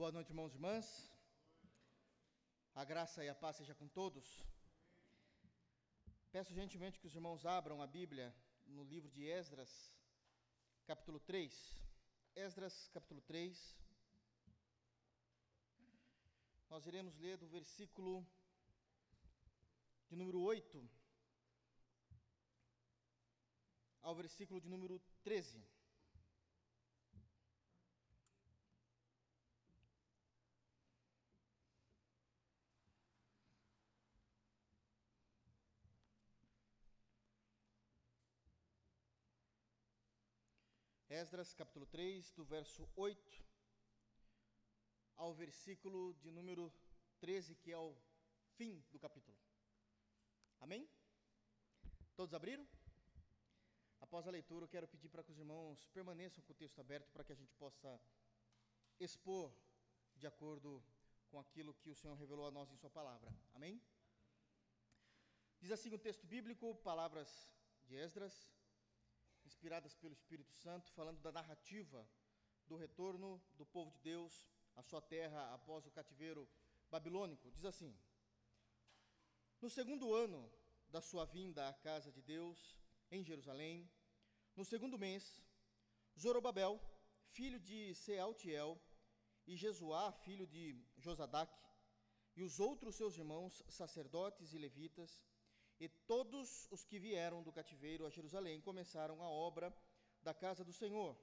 Boa noite, irmãos e irmãs. A graça e a paz seja com todos. Peço gentilmente que os irmãos abram a Bíblia no livro de Esdras, capítulo 3. Esdras, capítulo 3. Nós iremos ler do versículo de número 8 ao versículo de número 13. Esdras capítulo 3, do verso 8 ao versículo de número 13, que é o fim do capítulo. Amém? Todos abriram? Após a leitura, eu quero pedir para que os irmãos permaneçam com o texto aberto para que a gente possa expor de acordo com aquilo que o Senhor revelou a nós em Sua palavra. Amém? Diz assim o texto bíblico, palavras de Esdras, inspiradas pelo Espírito Santo, falando da narrativa do retorno do povo de Deus à sua terra após o cativeiro babilônico. Diz assim: No segundo ano da sua vinda à casa de Deus, em Jerusalém, no segundo mês, Zorobabel, filho de Sealtiel, e Jesuá, filho de Josadac, e os outros seus irmãos, sacerdotes e levitas, e todos os que vieram do cativeiro a Jerusalém começaram a obra da casa do Senhor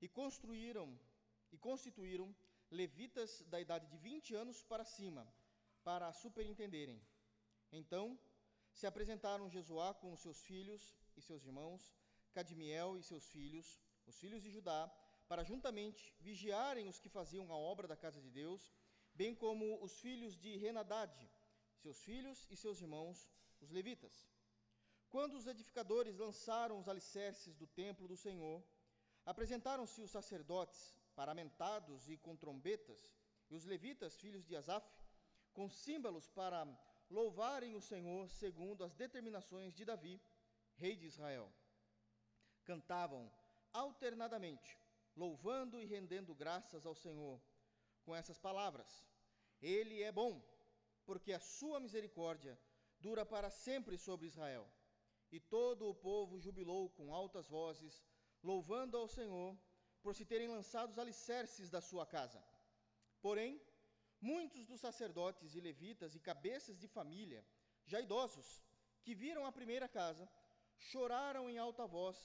e construíram e constituíram levitas da idade de 20 anos para cima, para superintenderem. Então se apresentaram Jesuá com os seus filhos e seus irmãos, Cadmiel e seus filhos, os filhos de Judá, para juntamente vigiarem os que faziam a obra da casa de Deus, bem como os filhos de Renadade, seus filhos e seus irmãos, os levitas. Quando os edificadores lançaram os alicerces do templo do Senhor, apresentaram-se os sacerdotes, paramentados e com trombetas, e os levitas, filhos de Asaf, com símbolos para louvarem o Senhor segundo as determinações de Davi, rei de Israel. Cantavam alternadamente, louvando e rendendo graças ao Senhor, com essas palavras: Ele é bom porque a sua misericórdia dura para sempre sobre Israel. E todo o povo jubilou com altas vozes, louvando ao Senhor por se terem lançado os alicerces da sua casa. Porém, muitos dos sacerdotes e levitas e cabeças de família, já idosos, que viram a primeira casa, choraram em alta voz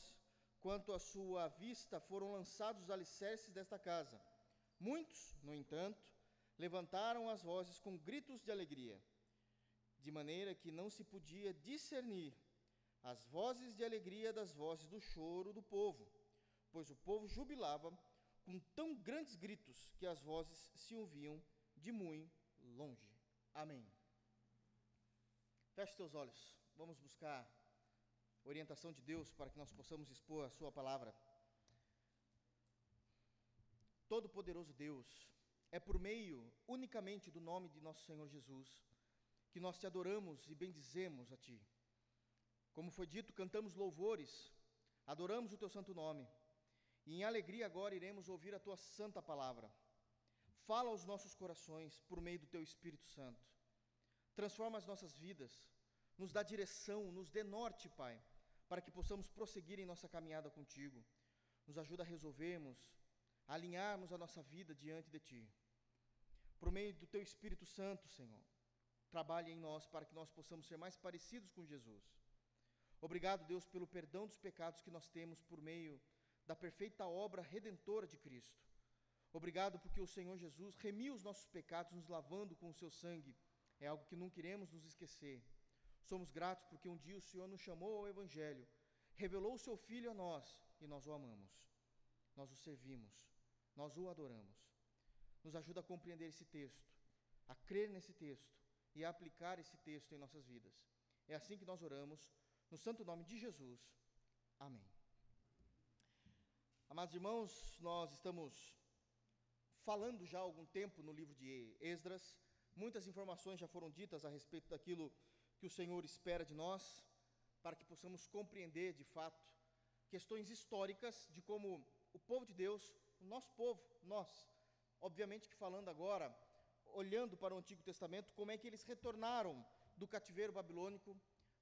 quanto à sua vista foram lançados os alicerces desta casa. Muitos, no entanto, levantaram as vozes com gritos de alegria, de maneira que não se podia discernir as vozes de alegria das vozes do choro do povo, pois o povo jubilava com tão grandes gritos que as vozes se ouviam de muito longe. Amém. Feche teus olhos, vamos buscar orientação de Deus para que nós possamos expor a Sua palavra. Todo-Poderoso Deus, é por meio unicamente do nome de nosso Senhor Jesus que nós te adoramos e bendizemos a ti. Como foi dito, cantamos louvores, adoramos o teu santo nome. E em alegria agora iremos ouvir a tua santa palavra. Fala aos nossos corações por meio do teu Espírito Santo. Transforma as nossas vidas, nos dá direção, nos dê norte, Pai, para que possamos prosseguir em nossa caminhada contigo. Nos ajuda a resolvermos, a alinharmos a nossa vida diante de ti por meio do Teu Espírito Santo, Senhor. Trabalhe em nós para que nós possamos ser mais parecidos com Jesus. Obrigado, Deus, pelo perdão dos pecados que nós temos por meio da perfeita obra redentora de Cristo. Obrigado porque o Senhor Jesus remiu os nossos pecados, nos lavando com o seu sangue. É algo que não queremos nos esquecer. Somos gratos porque um dia o Senhor nos chamou ao Evangelho, revelou o seu Filho a nós e nós o amamos. Nós o servimos, nós o adoramos nos ajuda a compreender esse texto, a crer nesse texto e aplicar esse texto em nossas vidas. É assim que nós oramos, no santo nome de Jesus. Amém. Amados irmãos, nós estamos falando já há algum tempo no livro de Esdras, muitas informações já foram ditas a respeito daquilo que o Senhor espera de nós, para que possamos compreender de fato questões históricas de como o povo de Deus, o nosso povo, nós, Obviamente que falando agora, olhando para o Antigo Testamento, como é que eles retornaram do cativeiro babilônico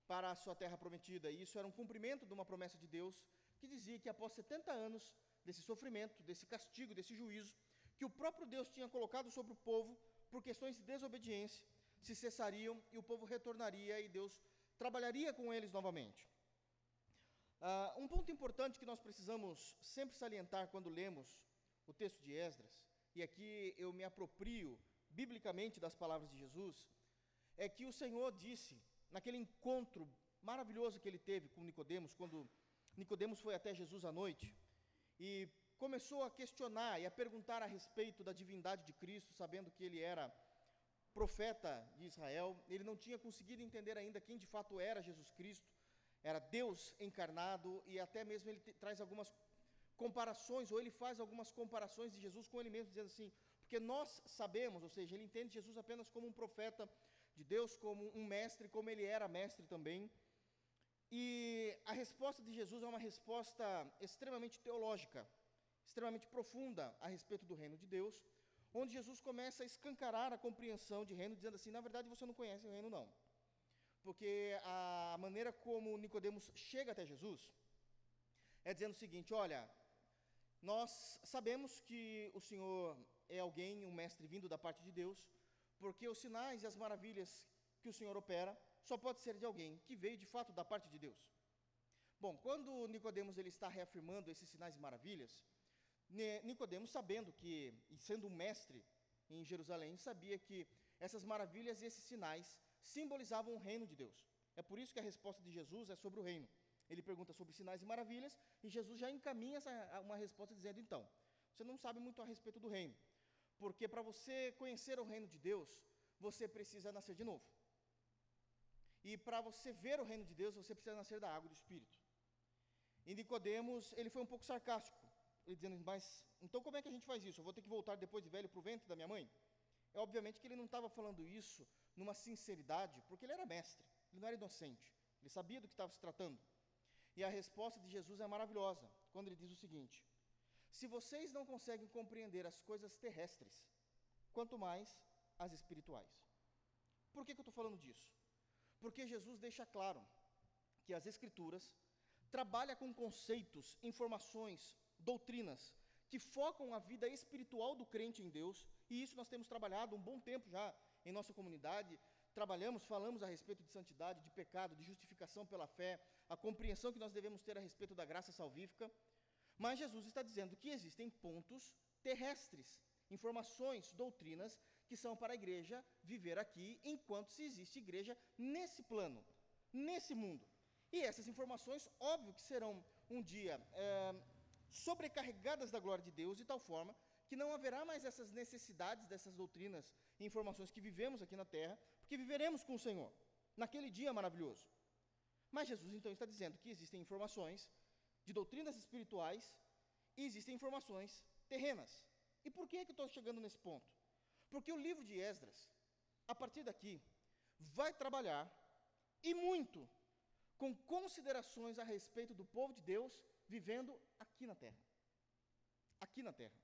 para a sua terra prometida. E isso era um cumprimento de uma promessa de Deus que dizia que após 70 anos desse sofrimento, desse castigo, desse juízo, que o próprio Deus tinha colocado sobre o povo por questões de desobediência, se cessariam e o povo retornaria e Deus trabalharia com eles novamente. Uh, um ponto importante que nós precisamos sempre salientar quando lemos o texto de Esdras, e aqui eu me aproprio biblicamente das palavras de Jesus, é que o Senhor disse, naquele encontro maravilhoso que ele teve com Nicodemos, quando Nicodemos foi até Jesus à noite e começou a questionar e a perguntar a respeito da divindade de Cristo, sabendo que ele era profeta de Israel, ele não tinha conseguido entender ainda quem de fato era Jesus Cristo, era Deus encarnado e até mesmo ele traz algumas comparações, ou ele faz algumas comparações de Jesus com ele mesmo, dizendo assim: porque nós sabemos, ou seja, ele entende Jesus apenas como um profeta de Deus, como um mestre, como ele era mestre também. E a resposta de Jesus é uma resposta extremamente teológica, extremamente profunda a respeito do reino de Deus, onde Jesus começa a escancarar a compreensão de reino, dizendo assim: na verdade você não conhece o reino, não. Porque a maneira como Nicodemos chega até Jesus é dizendo o seguinte: olha, nós sabemos que o Senhor é alguém, um mestre vindo da parte de Deus, porque os sinais e as maravilhas que o Senhor opera só pode ser de alguém que veio de fato da parte de Deus. Bom, quando Nicodemos ele está reafirmando esses sinais e maravilhas, Nicodemos sabendo que, e sendo um mestre em Jerusalém, sabia que essas maravilhas e esses sinais simbolizavam o reino de Deus. É por isso que a resposta de Jesus é sobre o reino. Ele pergunta sobre sinais e maravilhas, e Jesus já encaminha essa, uma resposta dizendo: então, você não sabe muito a respeito do reino, porque para você conhecer o reino de Deus, você precisa nascer de novo. E para você ver o reino de Deus, você precisa nascer da água do Espírito. E Nicodemos, ele foi um pouco sarcástico, ele dizendo, mas então como é que a gente faz isso? Eu vou ter que voltar depois de velho para o ventre da minha mãe? É obviamente que ele não estava falando isso numa sinceridade, porque ele era mestre, ele não era inocente, ele sabia do que estava se tratando. E a resposta de Jesus é maravilhosa, quando ele diz o seguinte: Se vocês não conseguem compreender as coisas terrestres, quanto mais as espirituais. Por que, que eu estou falando disso? Porque Jesus deixa claro que as Escrituras trabalham com conceitos, informações, doutrinas que focam a vida espiritual do crente em Deus, e isso nós temos trabalhado um bom tempo já em nossa comunidade, trabalhamos, falamos a respeito de santidade, de pecado, de justificação pela fé, a compreensão que nós devemos ter a respeito da graça salvífica. Mas Jesus está dizendo que existem pontos terrestres, informações, doutrinas que são para a igreja viver aqui enquanto se existe igreja nesse plano, nesse mundo. E essas informações, óbvio que serão um dia é, sobrecarregadas da glória de Deus, de tal forma que não haverá mais essas necessidades dessas doutrinas e informações que vivemos aqui na terra, porque viveremos com o Senhor, naquele dia maravilhoso. Mas Jesus então está dizendo que existem informações de doutrinas espirituais e existem informações terrenas. E por que, é que eu estou chegando nesse ponto? Porque o livro de Esdras, a partir daqui, vai trabalhar e muito com considerações a respeito do povo de Deus vivendo aqui na terra. Aqui na terra.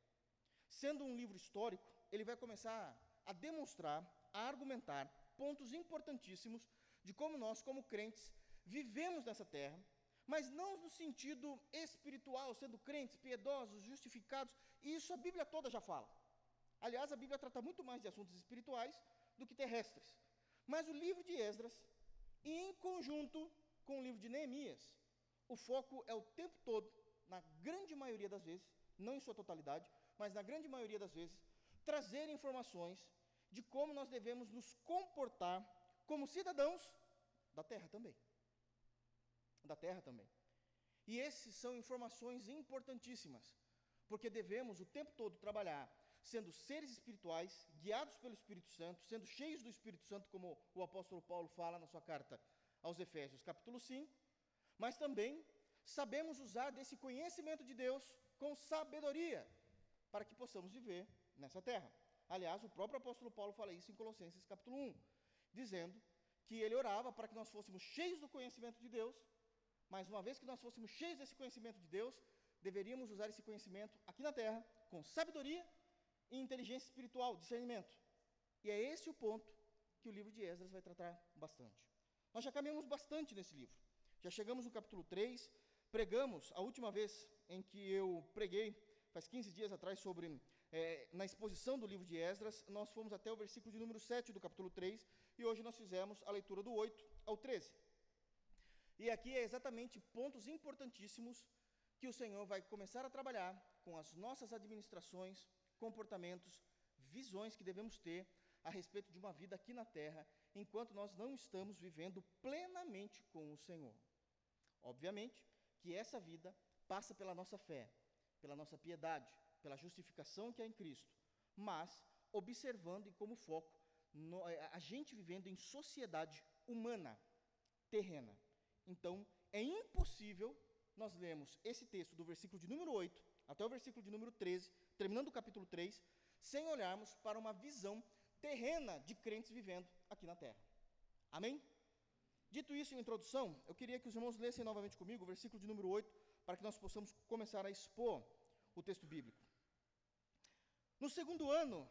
Sendo um livro histórico, ele vai começar a demonstrar, a argumentar pontos importantíssimos de como nós, como crentes, vivemos nessa terra, mas não no sentido espiritual, sendo crentes, piedosos, justificados, e isso a Bíblia toda já fala. Aliás, a Bíblia trata muito mais de assuntos espirituais do que terrestres. Mas o livro de Esdras, em conjunto com o livro de Neemias, o foco é o tempo todo, na grande maioria das vezes, não em sua totalidade, mas na grande maioria das vezes, trazer informações de como nós devemos nos comportar como cidadãos da terra também. Da terra também. E esses são informações importantíssimas, porque devemos o tempo todo trabalhar sendo seres espirituais, guiados pelo Espírito Santo, sendo cheios do Espírito Santo, como o apóstolo Paulo fala na sua carta aos Efésios, capítulo 5, mas também sabemos usar desse conhecimento de Deus com sabedoria, para que possamos viver nessa terra. Aliás, o próprio apóstolo Paulo fala isso em Colossenses capítulo 1, dizendo que ele orava para que nós fôssemos cheios do conhecimento de Deus, mas uma vez que nós fôssemos cheios desse conhecimento de Deus, deveríamos usar esse conhecimento aqui na terra com sabedoria e inteligência espiritual, discernimento. E é esse o ponto que o livro de Esdras vai tratar bastante. Nós já caminhamos bastante nesse livro. Já chegamos no capítulo 3, pregamos a última vez em que eu preguei, faz 15 dias atrás, sobre é, na exposição do livro de Esdras, nós fomos até o versículo de número 7 do capítulo 3, e hoje nós fizemos a leitura do 8 ao 13. E aqui é exatamente pontos importantíssimos que o Senhor vai começar a trabalhar com as nossas administrações, comportamentos, visões que devemos ter a respeito de uma vida aqui na terra, enquanto nós não estamos vivendo plenamente com o Senhor. Obviamente que essa vida passa pela nossa fé, pela nossa piedade, pela justificação que há em Cristo, mas observando e como foco no, é, a gente vivendo em sociedade humana, terrena. Então, é impossível nós lermos esse texto do versículo de número 8 até o versículo de número 13, terminando o capítulo 3, sem olharmos para uma visão terrena de crentes vivendo aqui na terra. Amém? Dito isso em introdução, eu queria que os irmãos lessem novamente comigo o versículo de número 8, para que nós possamos começar a expor o texto bíblico. No segundo ano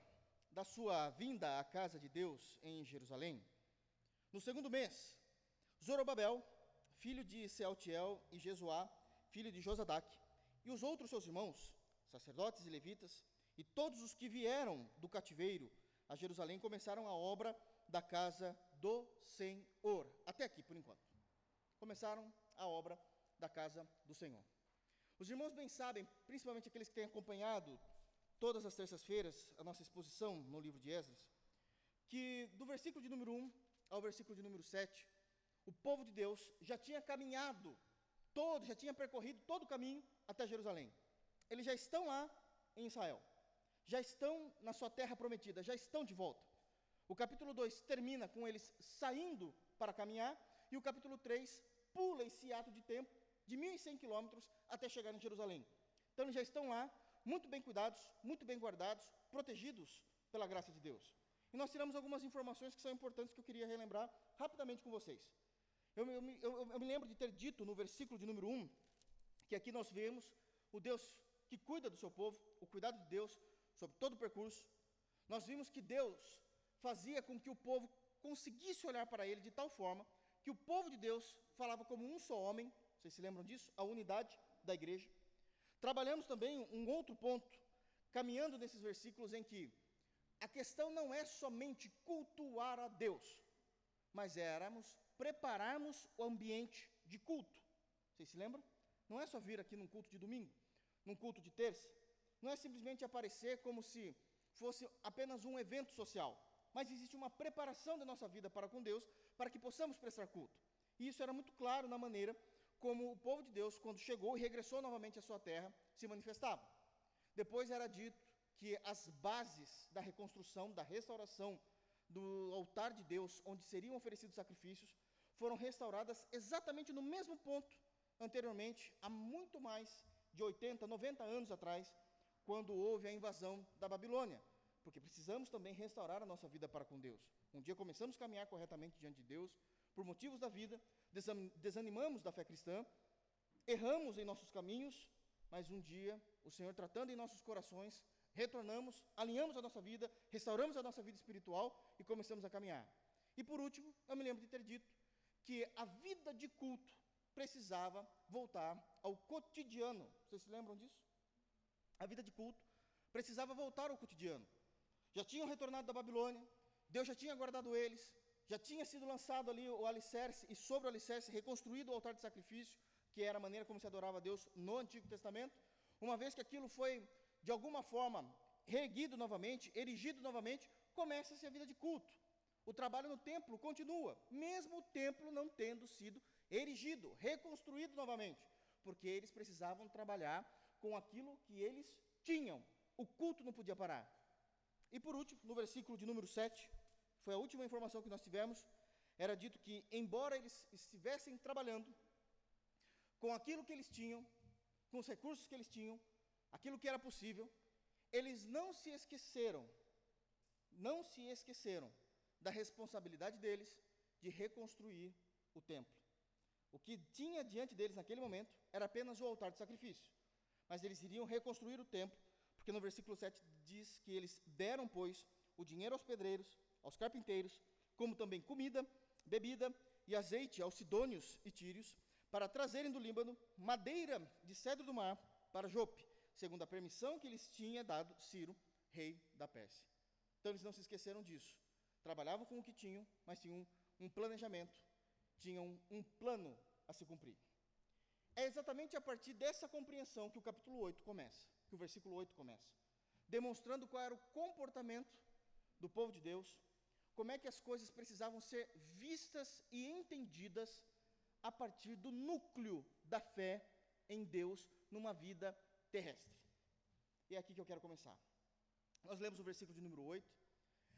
da sua vinda à casa de Deus em Jerusalém, no segundo mês, Zorobabel, filho de Sealtiel, e Jesuá, filho de Josadac, e os outros seus irmãos, sacerdotes e levitas, e todos os que vieram do cativeiro a Jerusalém começaram a obra da casa do Senhor. Até aqui, por enquanto. Começaram a obra da casa do Senhor. Os irmãos bem sabem, principalmente aqueles que têm acompanhado todas as terças-feiras a nossa exposição no livro de Esdras, que do versículo de número 1 ao versículo de número 7, o povo de Deus já tinha caminhado todo, já tinha percorrido todo o caminho até Jerusalém. Eles já estão lá em Israel. Já estão na sua terra prometida, já estão de volta. O capítulo 2 termina com eles saindo para caminhar, e o capítulo 3 pula esse ato de tempo de 1.100 quilômetros até chegar em Jerusalém. Então eles já estão lá, muito bem cuidados, muito bem guardados, protegidos pela graça de Deus. E nós tiramos algumas informações que são importantes que eu queria relembrar rapidamente com vocês. Eu, eu, eu, eu me lembro de ter dito no versículo de número 1 que aqui nós vemos o Deus que cuida do seu povo, o cuidado de Deus sobre todo o percurso. Nós vimos que Deus fazia com que o povo conseguisse olhar para ele de tal forma que o povo de Deus falava como um só homem, vocês se lembram disso? A unidade da igreja. Trabalhamos também um outro ponto, caminhando nesses versículos em que a questão não é somente cultuar a Deus, mas éramos prepararmos o ambiente de culto. Vocês se lembram? Não é só vir aqui num culto de domingo, num culto de terça. Não é simplesmente aparecer como se fosse apenas um evento social, mas existe uma preparação da nossa vida para com Deus para que possamos prestar culto. E isso era muito claro na maneira como o povo de Deus, quando chegou e regressou novamente à sua terra, se manifestava. Depois era dito que as bases da reconstrução, da restauração do altar de Deus, onde seriam oferecidos sacrifícios, foram restauradas exatamente no mesmo ponto anteriormente, há muito mais de 80, 90 anos atrás, quando houve a invasão da Babilônia. Porque precisamos também restaurar a nossa vida para com Deus. Um dia começamos a caminhar corretamente diante de Deus, por motivos da vida, desanimamos da fé cristã, erramos em nossos caminhos, mas um dia, o Senhor tratando em nossos corações, retornamos, alinhamos a nossa vida, restauramos a nossa vida espiritual e começamos a caminhar. E por último, eu me lembro de ter dito que a vida de culto precisava voltar ao cotidiano. Vocês se lembram disso? A vida de culto precisava voltar ao cotidiano. Já tinham retornado da Babilônia, Deus já tinha guardado eles, já tinha sido lançado ali o alicerce e sobre o alicerce reconstruído o altar de sacrifício, que era a maneira como se adorava a Deus no Antigo Testamento. Uma vez que aquilo foi de alguma forma reerguido novamente, erigido novamente, começa-se a vida de culto. O trabalho no templo continua, mesmo o templo não tendo sido erigido, reconstruído novamente, porque eles precisavam trabalhar com aquilo que eles tinham. O culto não podia parar. E por último, no versículo de número 7, foi a última informação que nós tivemos, era dito que, embora eles estivessem trabalhando com aquilo que eles tinham, com os recursos que eles tinham, aquilo que era possível, eles não se esqueceram, não se esqueceram da responsabilidade deles de reconstruir o templo. O que tinha diante deles naquele momento era apenas o altar de sacrifício, mas eles iriam reconstruir o templo, Porque no versículo 7 diz que eles deram, pois, o dinheiro aos pedreiros, aos carpinteiros, como também comida, bebida e azeite aos sidônios e tírios, para trazerem do Líbano madeira de cedro do mar para Jope, segundo a permissão que lhes tinha dado Ciro, rei da Pérsia. Então eles não se esqueceram disso. Trabalhavam com o que tinham, mas tinham um planejamento, tinham um plano a se cumprir. É exatamente a partir dessa compreensão que o capítulo 8 começa, que o versículo 8 começa, demonstrando qual era o comportamento do povo de Deus, como é que as coisas precisavam ser vistas e entendidas a partir do núcleo da fé em Deus numa vida terrestre. E é aqui que eu quero começar. Nós lemos o versículo de número 8.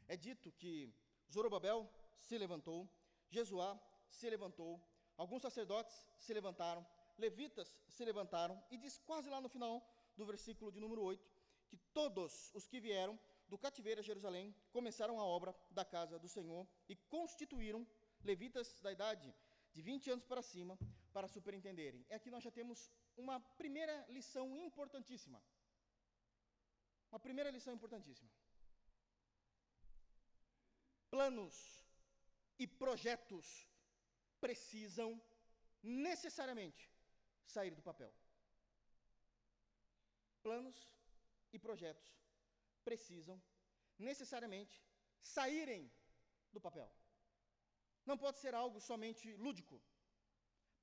É dito que Zorobabel se levantou, Jesuá se levantou, alguns sacerdotes se levantaram, levitas se levantaram, e diz quase lá no final do versículo de número 8, que todos os que vieram do cativeiro a Jerusalém começaram a obra da casa do Senhor e constituíram levitas da idade de 20 anos para cima para superintenderem. E aqui nós já temos uma primeira lição importantíssima. Uma primeira lição importantíssima. Planos e projetos precisam necessariamente sair do papel. Planos e projetos precisam necessariamente saírem do papel. Não pode ser algo somente lúdico.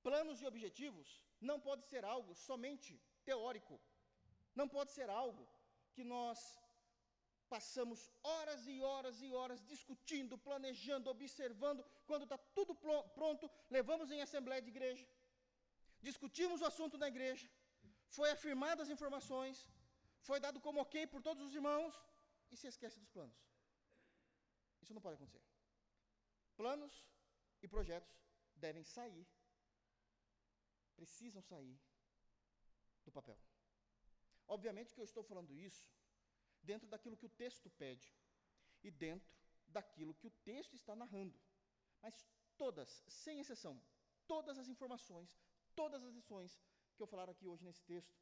Planos e objetivos não pode ser algo somente teórico. Não pode ser algo que nós passamos horas e horas e horas discutindo, planejando, observando, quando está tudo pronto, levamos em assembleia de igreja, discutimos o assunto na igreja, foi afirmadas as informações, foi dado como ok por todos os irmãos e se esquece dos planos. Isso não pode acontecer. Planos e projetos devem sair, precisam sair do papel. Obviamente que eu estou falando isso dentro daquilo que o texto pede e dentro daquilo que o texto está narrando. Mas todas, sem exceção, todas as informações, todas as lições que eu falar aqui hoje nesse texto,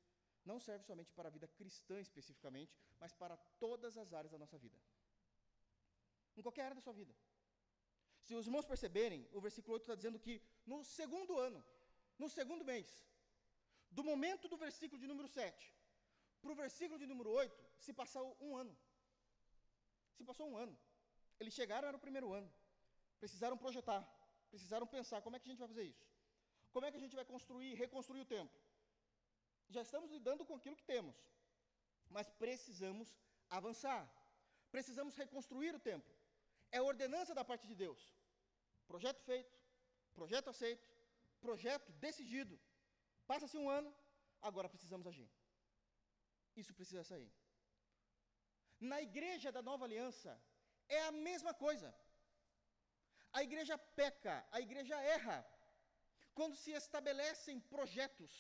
não serve somente para a vida cristã especificamente, mas para todas as áreas da nossa vida. Em qualquer área da sua vida. Se os irmãos perceberem, o versículo 8 está dizendo que no segundo ano, no segundo mês, do momento do versículo de número 7 para o versículo de número 8, se passou um ano. Se passou um ano. Eles chegaram, era o primeiro ano. Precisaram projetar, precisaram pensar como é que a gente vai fazer isso. Como é que a gente vai construir, reconstruir o templo? Já estamos lidando com aquilo que temos, mas precisamos avançar. Precisamos reconstruir o templo. É ordenança da parte de Deus. Projeto feito, projeto aceito, projeto decidido. Passa-se um ano, agora precisamos agir. Isso precisa sair. Na igreja da nova aliança, é a mesma coisa. A igreja peca, a igreja erra, quando se estabelecem projetos,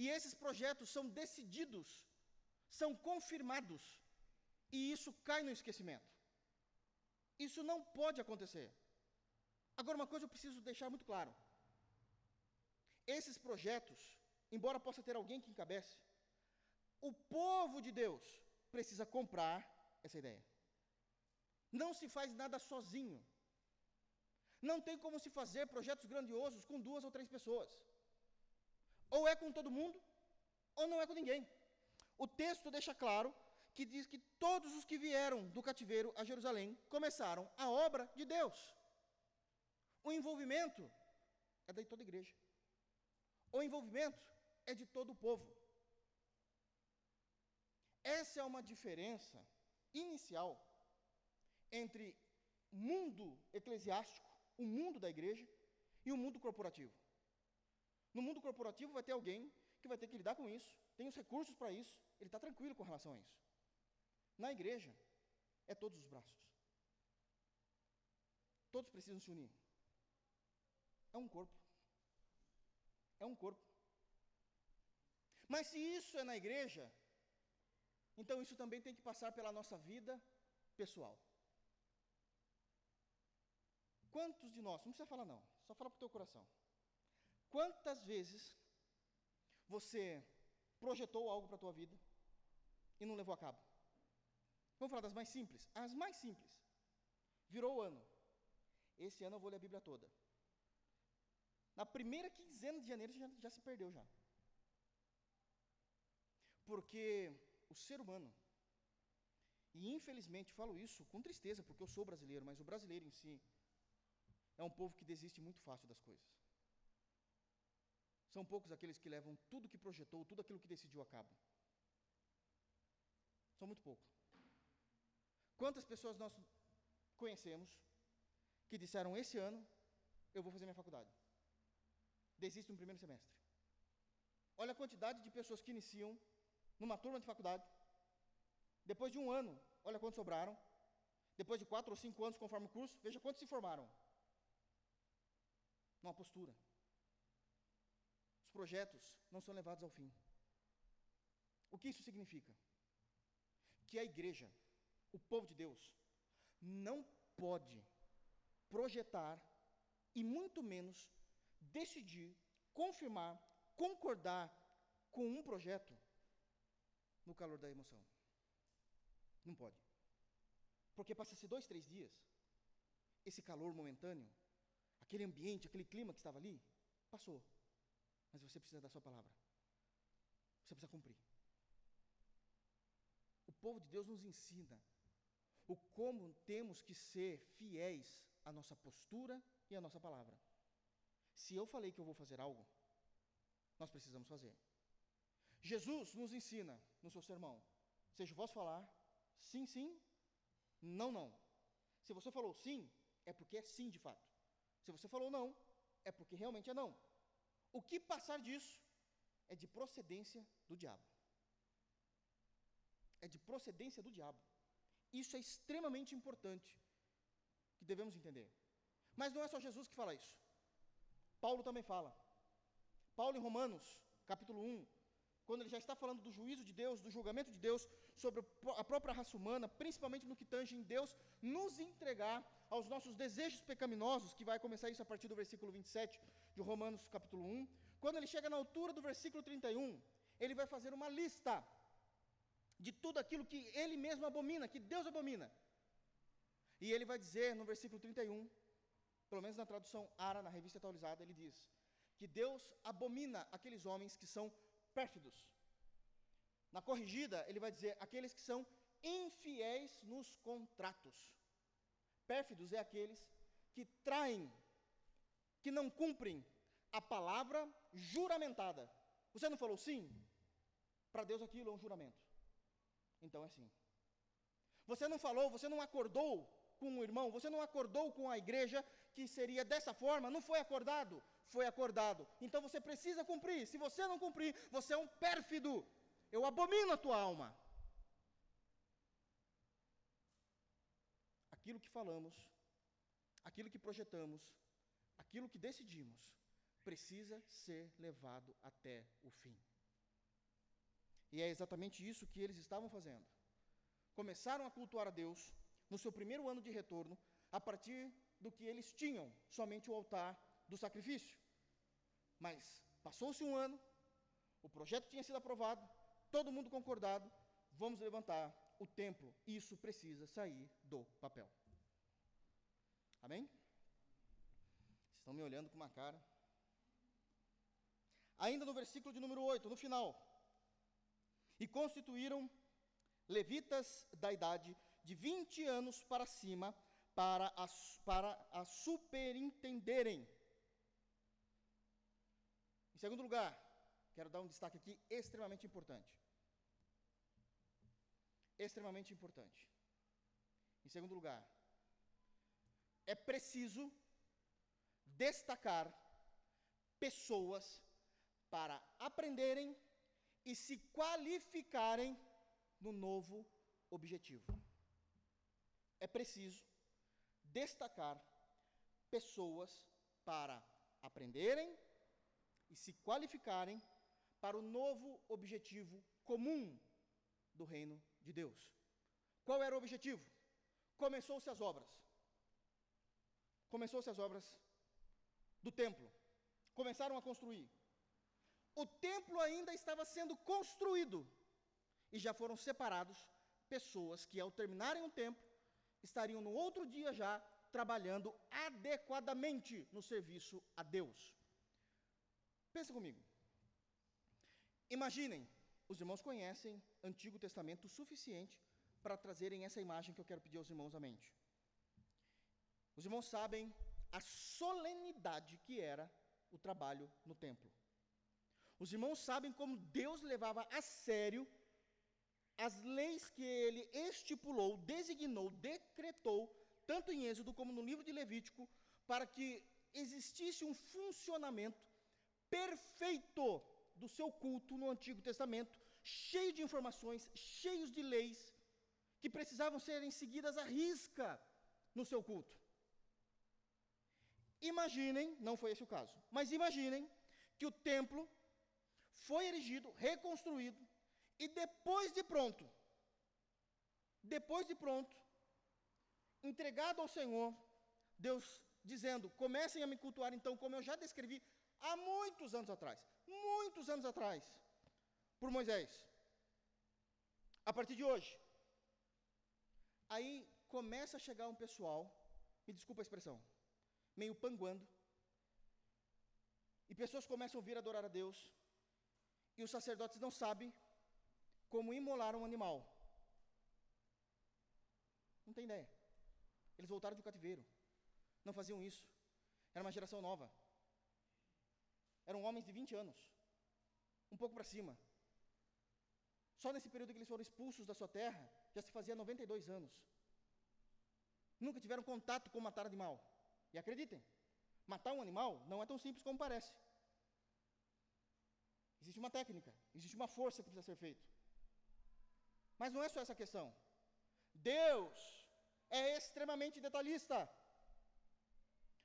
e esses projetos são decididos, são confirmados, e isso cai no esquecimento. Isso não pode acontecer. Agora, uma coisa eu preciso deixar muito claro: esses projetos, embora possa ter alguém que encabece, o povo de Deus precisa comprar essa ideia. Não se faz nada sozinho. Não tem como se fazer projetos grandiosos com duas ou três pessoas. Ou é com todo mundo, ou não é com ninguém. O texto deixa claro que diz que todos os que vieram do cativeiro a Jerusalém começaram a obra de Deus. O envolvimento é de toda a igreja. O envolvimento é de todo o povo. Essa é uma diferença inicial entre mundo eclesiástico, o mundo da igreja, e o mundo corporativo. No mundo corporativo vai ter alguém que vai ter que lidar com isso, tem os recursos para isso, ele está tranquilo com relação a isso. Na igreja, é todos os braços. Todos precisam se unir. É um corpo. É um corpo. Mas se isso é na igreja, então isso também tem que passar pela nossa vida pessoal. Quantos de nós, não precisa falar não, só fala para o teu coração. Quantas vezes você projetou algo para a tua vida, e não levou a cabo. Vamos falar das mais simples. As mais simples. Virou o ano. Esse ano eu vou ler a Bíblia toda. Na primeira quinzena de janeiro já, já se perdeu já. Porque o ser humano, e infelizmente falo isso com tristeza, porque eu sou brasileiro, mas o brasileiro em si é um povo que desiste muito fácil das coisas. São poucos aqueles que levam tudo que projetou, tudo aquilo que decidiu a cabo. São muito poucos. Quantas pessoas nós conhecemos que disseram: Esse ano eu vou fazer minha faculdade? Desistem no primeiro semestre. Olha a quantidade de pessoas que iniciam numa turma de faculdade. Depois de um ano, olha quantos sobraram. Depois de quatro ou cinco anos, conforme o curso, veja quantos se formaram. Há postura. Os projetos não são levados ao fim. O que isso significa? Que a igreja, o povo de Deus, não pode projetar e muito menos decidir, confirmar, concordar com um projeto no calor da emoção. Não pode. Porque passa-se dois, três dias, esse calor momentâneo, aquele ambiente, aquele clima que estava ali, passou. Mas você precisa da sua palavra. Você precisa cumprir. O povo de Deus nos ensina o como temos que ser fiéis à nossa postura e à nossa palavra. Se eu falei que eu vou fazer algo, nós precisamos fazer. Jesus nos ensina no seu sermão: seja vosso falar, sim, sim, não, não. Se você falou sim, é porque é sim de fato. Se você falou não, é porque realmente é não. O que passar disso é de procedência do diabo. É de procedência do diabo. Isso é extremamente importante que devemos entender. Mas não é só Jesus que fala isso. Paulo também fala. Paulo em Romanos, capítulo 1, quando ele já está falando do juízo de Deus, do julgamento de Deus sobre a própria raça humana, principalmente no que tange em Deus nos entregar aos nossos desejos pecaminosos, que vai começar isso a partir do versículo 27 de Romanos capítulo 1. Quando ele chega na altura do versículo 31, ele vai fazer uma lista de tudo aquilo que ele mesmo abomina, que Deus abomina. E ele vai dizer no versículo 31, pelo menos na tradução Ara, na revista atualizada, ele diz que Deus abomina aqueles homens que são pérfidos. Na corrigida, ele vai dizer aqueles que são infiéis nos contratos. Pérfidos é aqueles que traem, que não cumprem a palavra juramentada. Você não falou sim? Para Deus aquilo é um juramento. Então é sim. Você não falou, você não acordou com o irmão, você não acordou com a igreja que seria dessa forma, não foi acordado, foi acordado. Então você precisa cumprir. Se você não cumprir, você é um pérfido. Eu abomino a tua alma. Aquilo que falamos, aquilo que projetamos, aquilo que decidimos, precisa ser levado até o fim. E é exatamente isso que eles estavam fazendo. Começaram a cultuar a Deus no seu primeiro ano de retorno, a partir do que eles tinham, somente o altar do sacrifício. Mas passou-se um ano, o projeto tinha sido aprovado, todo mundo concordado, vamos levantar o templo. Isso precisa sair do papel. Amém? Vocês estão me olhando com uma cara. Ainda no versículo de número 8, no final. E constituíram levitas da idade de 20 anos para cima para a, para a superintenderem. Em segundo lugar, quero dar um destaque aqui extremamente importante. Extremamente importante. Em segundo lugar, é preciso destacar pessoas para aprenderem e se qualificarem no novo objetivo. É preciso destacar pessoas para aprenderem e se qualificarem para o novo objetivo comum do reino de Deus. Qual era o objetivo? Começou-se as obras. Começou-se as obras do templo. Começaram a construir. O templo ainda estava sendo construído. E já foram separados pessoas que, ao terminarem um tempo, estariam no outro dia já trabalhando adequadamente no serviço a Deus. Pensa comigo. Imaginem, os irmãos conhecem Antigo Testamento o suficiente para trazerem essa imagem que eu quero pedir aos irmãos à mente. Os irmãos sabem a solenidade que era o trabalho no templo. Os irmãos sabem como Deus levava a sério as leis que ele estipulou, designou, decretou, tanto em Êxodo como no livro de Levítico, para que existisse um funcionamento perfeito do seu culto no Antigo Testamento, cheio de informações, cheios de leis que precisavam serem seguidas à risca no seu culto. Imaginem, não foi esse o caso, mas imaginem que o templo foi erigido, reconstruído, e depois de pronto, depois de pronto, entregado ao Senhor, Deus dizendo: comecem a me cultuar então, como eu já descrevi há muitos anos atrás, muitos anos atrás, por Moisés. A partir de hoje. Aí começa a chegar um pessoal, me desculpa a expressão, meio panguando, e pessoas começam a vir adorar a Deus, e os sacerdotes não sabem como imolar um animal. Não tem ideia. Eles voltaram de cativeiro. Não faziam isso. Era uma geração nova. Eram homens de 20 anos. Um pouco para cima. Só nesse período que eles foram expulsos da sua terra, já se fazia 92 anos. Nunca tiveram contato com matar animal. E acreditem, matar um animal não é tão simples como parece. Existe uma técnica, existe uma força que precisa ser feita. Mas não é só essa questão. Deus é extremamente detalhista.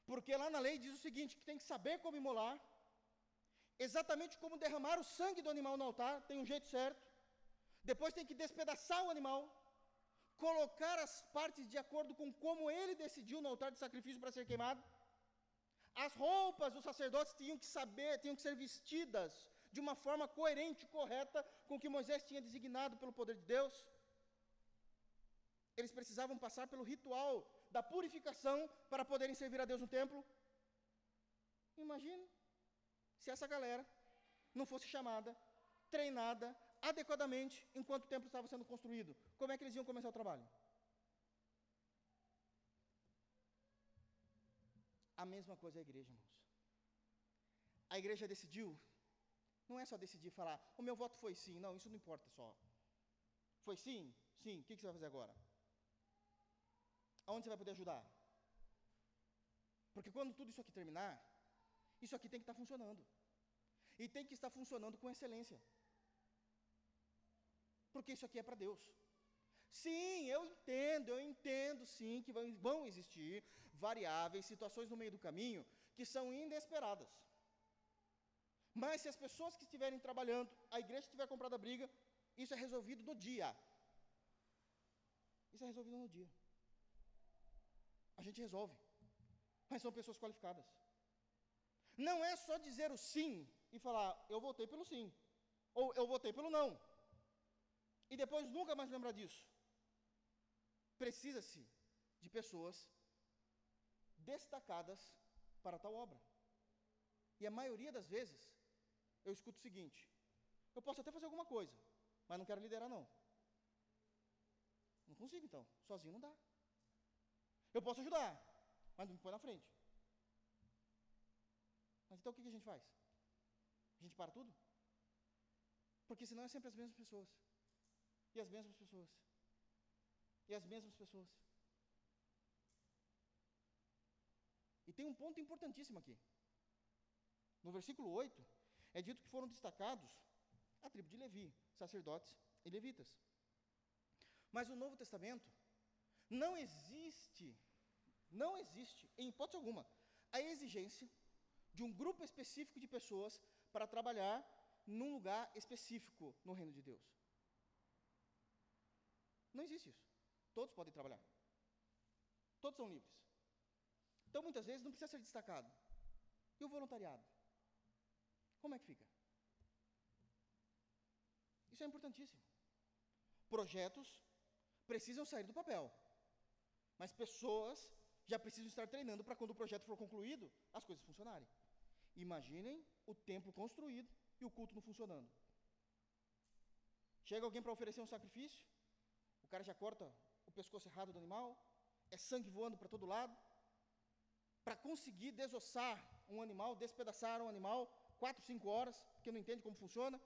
Porque lá na lei diz o seguinte: que tem que saber como imolar, exatamente como derramar o sangue do animal no altar, tem um jeito certo. Depois tem que despedaçar o animal, colocar as partes de acordo com como ele decidiu no altar de sacrifício para ser queimado. As roupas dos sacerdotes tinham que saber, tinham que ser vestidas de uma forma coerente, correta com o que Moisés tinha designado pelo poder de Deus. Eles precisavam passar pelo ritual da purificação para poderem servir a Deus no templo. Imagine se essa galera não fosse chamada, treinada adequadamente enquanto o templo estava sendo construído. Como é que eles iam começar o trabalho? A mesma coisa a igreja, irmãos. A igreja decidiu não é só decidir falar, o meu voto foi sim. Não, isso não importa só. Foi sim? Sim. O que você vai fazer agora? Aonde você vai poder ajudar? Porque quando tudo isso aqui terminar, isso aqui tem que estar funcionando. E tem que estar funcionando com excelência. Porque isso aqui é para Deus. Sim, eu entendo, eu entendo sim que vão existir variáveis, situações no meio do caminho que são inesperadas. Mas se as pessoas que estiverem trabalhando, a igreja tiver comprado a briga, isso é resolvido no dia. Isso é resolvido no dia. A gente resolve. Mas são pessoas qualificadas. Não é só dizer o sim e falar, eu votei pelo sim. Ou eu votei pelo não. E depois nunca mais lembrar disso. Precisa-se de pessoas destacadas para tal obra. E a maioria das vezes, eu escuto o seguinte: eu posso até fazer alguma coisa, mas não quero liderar, não. Não consigo, então. Sozinho não dá. Eu posso ajudar, mas não me põe na frente. Mas então o que a gente faz? A gente para tudo? Porque senão é sempre as mesmas pessoas. E as mesmas pessoas. E as mesmas pessoas. E tem um ponto importantíssimo aqui. No versículo 8, é dito que foram destacados a tribo de Levi, sacerdotes e levitas. Mas no Novo Testamento não existe, não existe, em hipótese alguma, a exigência de um grupo específico de pessoas para trabalhar num lugar específico no reino de Deus. Não existe isso. Todos podem trabalhar. Todos são livres. Então, muitas vezes, não precisa ser destacado. E o voluntariado? Como é que fica? Isso é importantíssimo. projetos precisam sair do papel, mas pessoas já precisam estar treinando para quando o projeto for concluído, as coisas funcionarem. Imaginem o templo construído e o culto não funcionando. Chega alguém para oferecer um sacrifício, o cara já corta o pescoço errado do animal, é sangue voando para todo lado. Para conseguir desossar um animal, despedaçar um animal, quatro, cinco horas, porque não entende como funciona,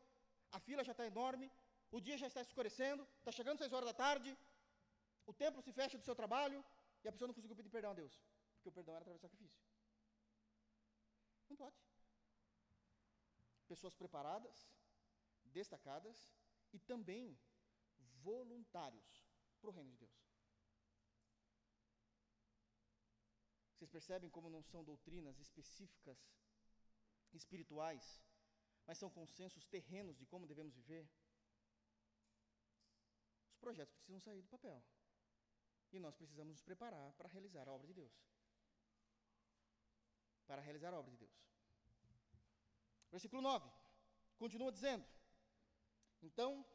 a fila já está enorme, o dia já está escurecendo, está chegando seis horas da tarde, o templo se fecha do seu trabalho e a pessoa não conseguiu pedir perdão a Deus, porque o perdão era através do sacrifício. Não pode. Pessoas preparadas, destacadas e também voluntários para o reino de Deus. Vocês percebem como não são doutrinas específicas, espirituais, mas são consensos terrenos de como devemos viver? Os projetos precisam sair do papel. E nós precisamos nos preparar para realizar a obra de Deus. Para realizar a obra de Deus. Versículo 9. Continua dizendo: Então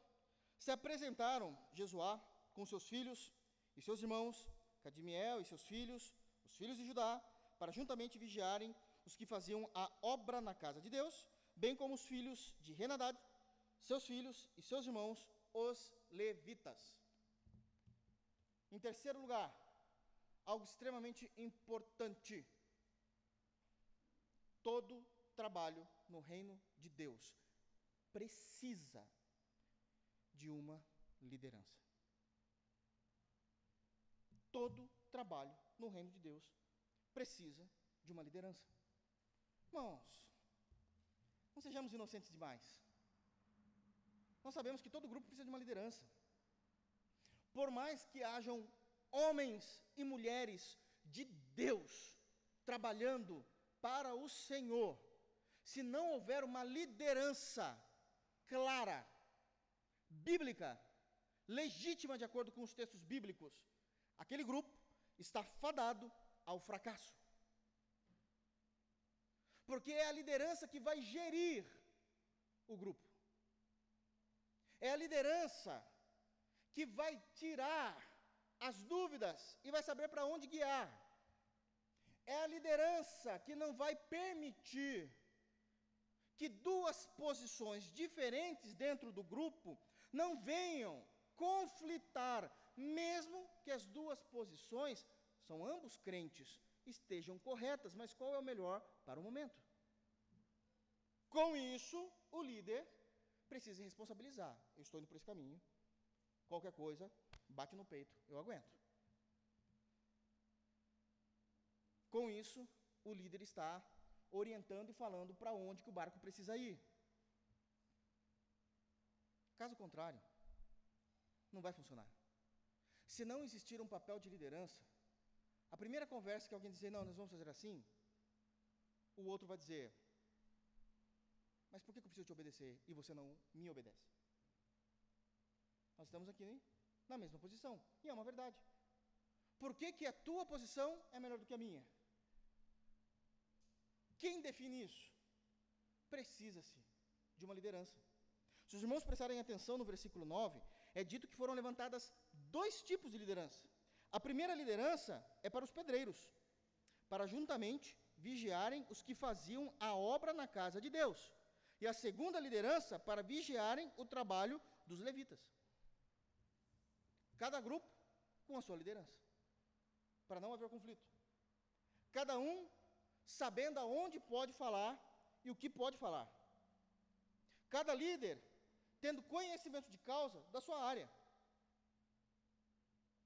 se apresentaram Jesuá com seus filhos e seus irmãos, Cadimiel e seus filhos, os filhos de Judá, para juntamente vigiarem os que faziam a obra na casa de Deus, bem como os filhos de Renadad, seus filhos e seus irmãos, os levitas. Em terceiro lugar, algo extremamente importante. Todo trabalho no reino de Deus precisa de uma liderança. Todo trabalho no reino de Deus precisa de uma liderança. Irmãos, não sejamos inocentes demais. Nós sabemos que todo grupo precisa de uma liderança. Por mais que hajam homens e mulheres de Deus trabalhando para o Senhor, se não houver uma liderança clara, bíblica, legítima de acordo com os textos bíblicos, aquele grupo está fadado ao fracasso. Porque é a liderança que vai gerir o grupo. É a liderança que vai tirar as dúvidas e vai saber para onde guiar. É a liderança que não vai permitir que duas posições diferentes dentro do grupo não venham conflitar, mesmo que as duas posições, são ambos crentes, estejam corretas, mas qual é o melhor para o momento? Com isso, o líder precisa responsabilizar. Eu estou indo por esse caminho. Qualquer coisa, bate no peito, eu aguento. Com isso, o líder está orientando e falando para onde que o barco precisa ir. Caso contrário, não vai funcionar. Se não existir um papel de liderança, a primeira conversa que alguém dizer, não, nós vamos fazer assim, o outro vai dizer, mas por que eu preciso te obedecer e você não me obedece? Nós estamos aqui na mesma posição, e é uma verdade. Por que, que a tua posição é melhor do que a minha? Quem define isso? Precisa-se de uma liderança. Se os irmãos prestarem atenção no versículo 9, é dito que foram levantadas dois tipos de liderança. A primeira liderança é para os pedreiros, para juntamente vigiarem os que faziam a obra na casa de Deus. E a segunda liderança para vigiarem o trabalho dos levitas. Cada grupo com a sua liderança, para não haver conflito. Cada um sabendo aonde pode falar e o que pode falar. Cada líder tendo conhecimento de causa da sua área.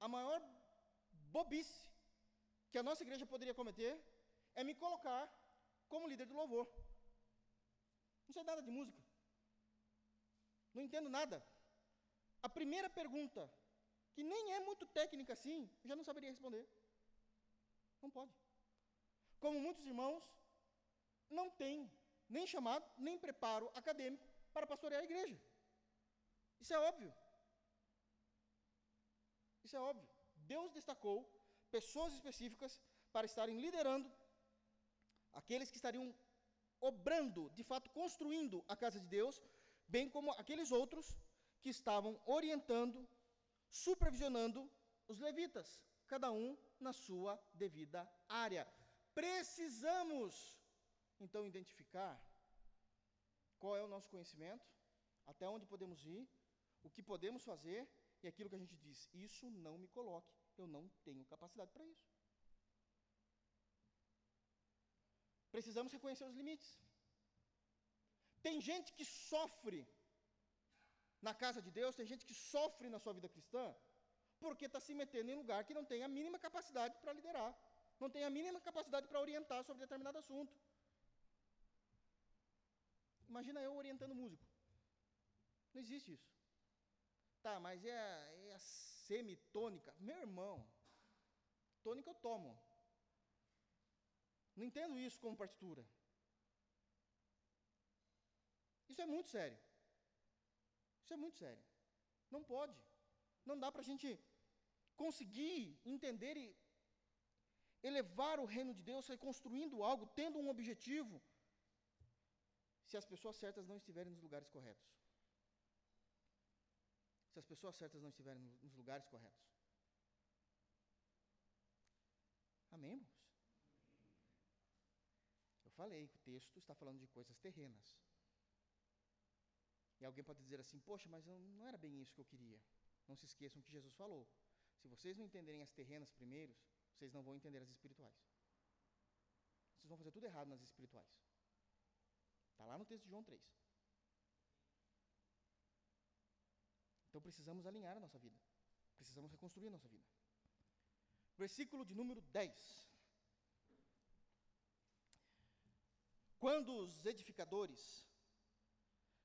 A maior bobice que a nossa igreja poderia cometer é me colocar como líder do louvor. Não sei nada de música. Não entendo nada. A primeira pergunta, que nem é muito técnica assim, eu já não saberia responder. Não pode. Como muitos irmãos não têm nem chamado, nem preparo acadêmico para pastorear a igreja. Isso é óbvio. Isso é óbvio. Deus destacou pessoas específicas para estarem liderando aqueles que estariam obrando, de fato construindo a casa de Deus, bem como aqueles outros que estavam orientando supervisionando os levitas, cada um na sua devida área. Precisamos, então, identificar qual é o nosso conhecimento, até onde podemos ir, o que podemos fazer e aquilo que a gente diz: isso não me coloque, eu não tenho capacidade para isso. Precisamos reconhecer os limites. Tem gente que sofre na casa de Deus, tem gente que sofre na sua vida cristã, porque está se metendo em lugar que não tem a mínima capacidade para liderar, não tem a mínima capacidade para orientar sobre determinado assunto. Imagina eu orientando músico. Não existe isso. Tá, mas é é a semitônica. Meu irmão, tônica eu tomo. Não entendo isso como partitura. Isso é muito sério. Isso é muito sério. Não pode. Não dá para a gente conseguir entender e elevar o reino de Deus, reconstruindo algo, tendo um objetivo, se as pessoas certas não estiverem nos lugares corretos. Se as pessoas certas não estiverem nos lugares corretos. Amém, irmãos? Eu falei que o texto está falando de coisas terrenas. E alguém pode dizer assim: Poxa, mas não era bem isso que eu queria. Não se esqueçam que Jesus falou. Se vocês não entenderem as terrenas primeiros, vocês não vão entender as espirituais. Vocês vão fazer tudo errado nas espirituais. Está lá no texto de João 3. Então precisamos alinhar a nossa vida. Precisamos reconstruir a nossa vida. Versículo de número 10. Quando os edificadores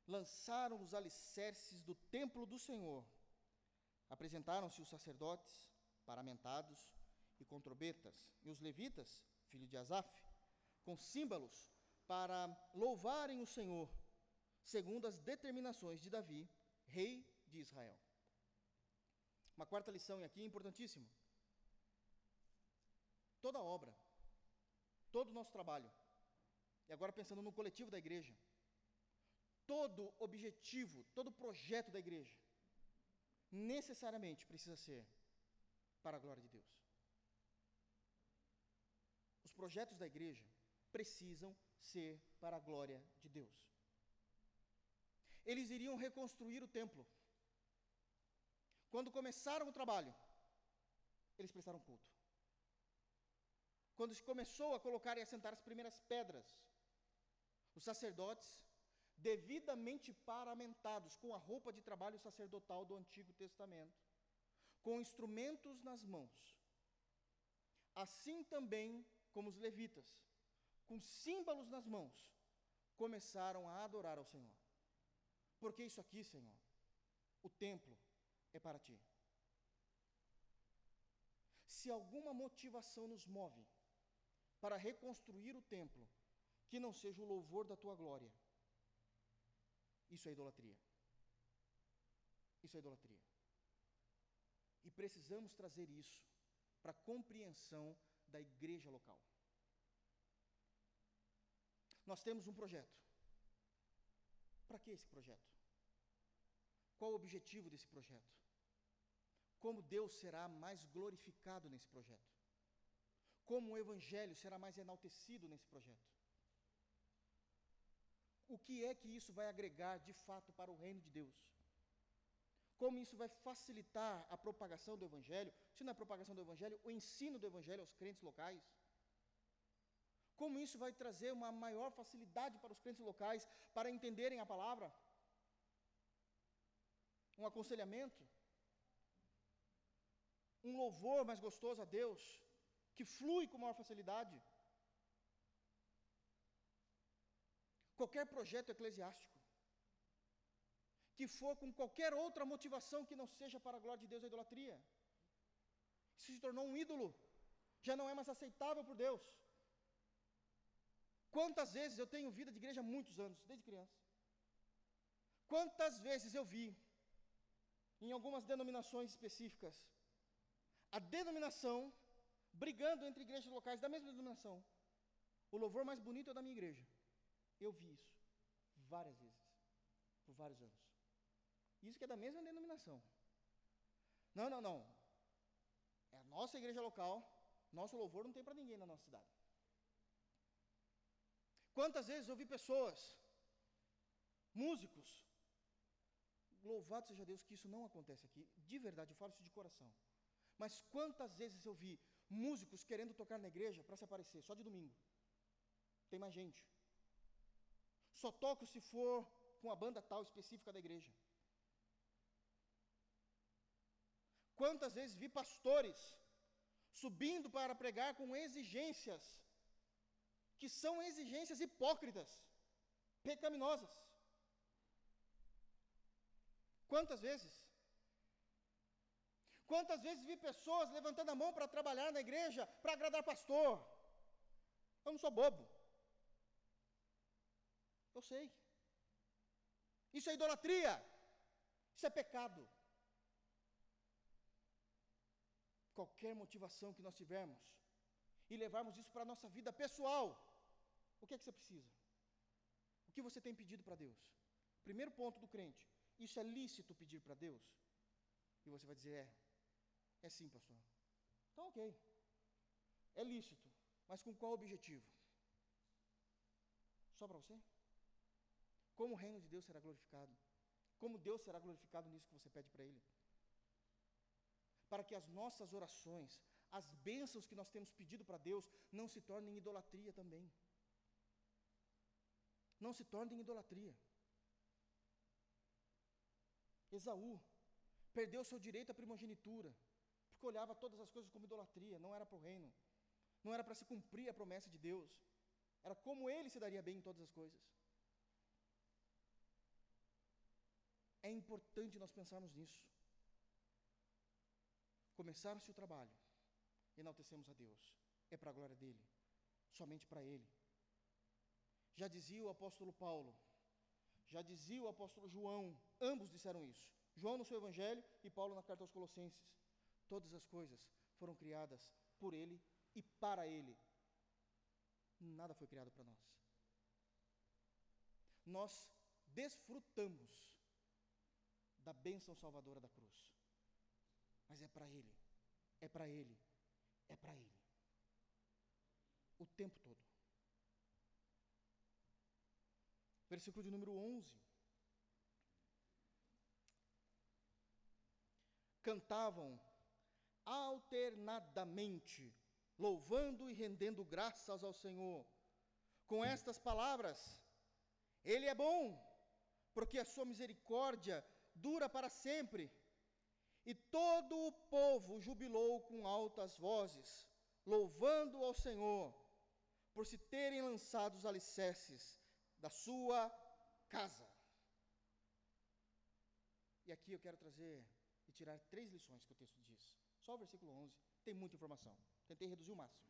lançaram os alicerces do templo do Senhor, apresentaram-se os sacerdotes, paramentados e com trombetas, e os levitas, filho de Asaf, com símbolos, para louvarem o Senhor, segundo as determinações de Davi, rei de Israel. Uma quarta lição aqui importantíssima. Toda obra, todo o nosso trabalho, e agora pensando no coletivo da igreja, todo objetivo, todo projeto da igreja, necessariamente precisa ser para a glória de Deus. Os projetos da igreja precisam ser para a glória de Deus. Eles iriam reconstruir o templo. Quando começaram o trabalho, eles prestaram culto. Quando se começou a colocar e assentar as primeiras pedras, os sacerdotes, devidamente paramentados com a roupa de trabalho sacerdotal do Antigo Testamento, com instrumentos nas mãos, assim também como os levitas, com símbolos nas mãos, começaram a adorar ao Senhor. Porque isso aqui, Senhor, o templo é para ti. Se alguma motivação nos move para reconstruir o templo, que não seja o louvor da tua glória. Isso é idolatria. Isso é idolatria. E precisamos trazer isso para a compreensão da igreja local. Nós temos um projeto. Para que esse projeto? Qual o objetivo desse projeto? Como Deus será mais glorificado nesse projeto? Como o Evangelho será mais enaltecido nesse projeto? o que é que isso vai agregar de fato para o reino de Deus? Como isso vai facilitar a propagação do Evangelho, se não é a propagação do Evangelho, o ensino do Evangelho aos crentes locais? Como isso vai trazer uma maior facilidade para os crentes locais para entenderem a palavra? Um aconselhamento? Um louvor mais gostoso a Deus, que flui com maior facilidade? qualquer projeto eclesiástico que for com qualquer outra motivação que não seja para a glória de Deus a idolatria. Isso se tornou um ídolo, já não é mais aceitável por Deus. Quantas vezes eu tenho vida de igreja há muitos anos, desde criança. Quantas vezes eu vi, em algumas denominações específicas, a denominação brigando entre igrejas locais da mesma denominação. O louvor mais bonito é da minha igreja. Eu vi isso várias vezes, por vários anos. Isso que é da mesma denominação. Não, não, não. É a nossa igreja local, nosso louvor não tem para ninguém na nossa cidade. Quantas vezes eu vi pessoas, músicos, louvado seja Deus que isso não acontece aqui, de verdade, eu falo isso de coração. Mas quantas vezes eu vi músicos querendo tocar na igreja para se aparecer, só de domingo? Tem mais gente. Só toco se for com a banda tal específica da igreja. Quantas vezes vi pastores subindo para pregar com exigências, que são exigências hipócritas, pecaminosas. Quantas vezes? Quantas vezes vi pessoas levantando a mão para trabalhar na igreja, para agradar pastor? Eu não sou bobo. Eu sei. Isso é idolatria. Isso é pecado. Qualquer motivação que nós tivermos e levarmos isso para a nossa vida pessoal, o que é que você precisa? O que você tem pedido para Deus? Primeiro ponto do crente: isso é lícito pedir para Deus? E você vai dizer: é, é sim, pastor. Então, ok. É lícito, mas com qual objetivo? Só para você? Como o reino de Deus será glorificado? Como Deus será glorificado nisso que você pede para Ele? Para que as nossas orações, as bênçãos que nós temos pedido para Deus, não se tornem idolatria também. Não se tornem idolatria. Esaú perdeu seu direito à primogenitura, porque olhava todas as coisas como idolatria, não era para o reino, não era para se cumprir a promessa de Deus, era como ele se daria bem em todas as coisas. É importante nós pensarmos nisso começar-se o trabalho, enaltecemos a Deus. É para a glória dele, somente para ele. Já dizia o apóstolo Paulo, já dizia o apóstolo João, ambos disseram isso. João no seu evangelho e Paulo na carta aos Colossenses. Todas as coisas foram criadas por ele e para ele. Nada foi criado para nós. Nós desfrutamos da bênção salvadora da cruz mas é para Ele, é para Ele, é para Ele. O tempo todo. Versículo de número 11. Cantavam alternadamente, louvando e rendendo graças ao Senhor, com estas palavras: Ele é bom, porque a sua misericórdia dura para sempre. E todo o povo jubilou com altas vozes, louvando ao Senhor, por se terem lançado os alicerces da sua casa. E aqui eu quero trazer e tirar três lições que o texto diz. Só o versículo 11 tem muita informação. Tentei reduzir o máximo.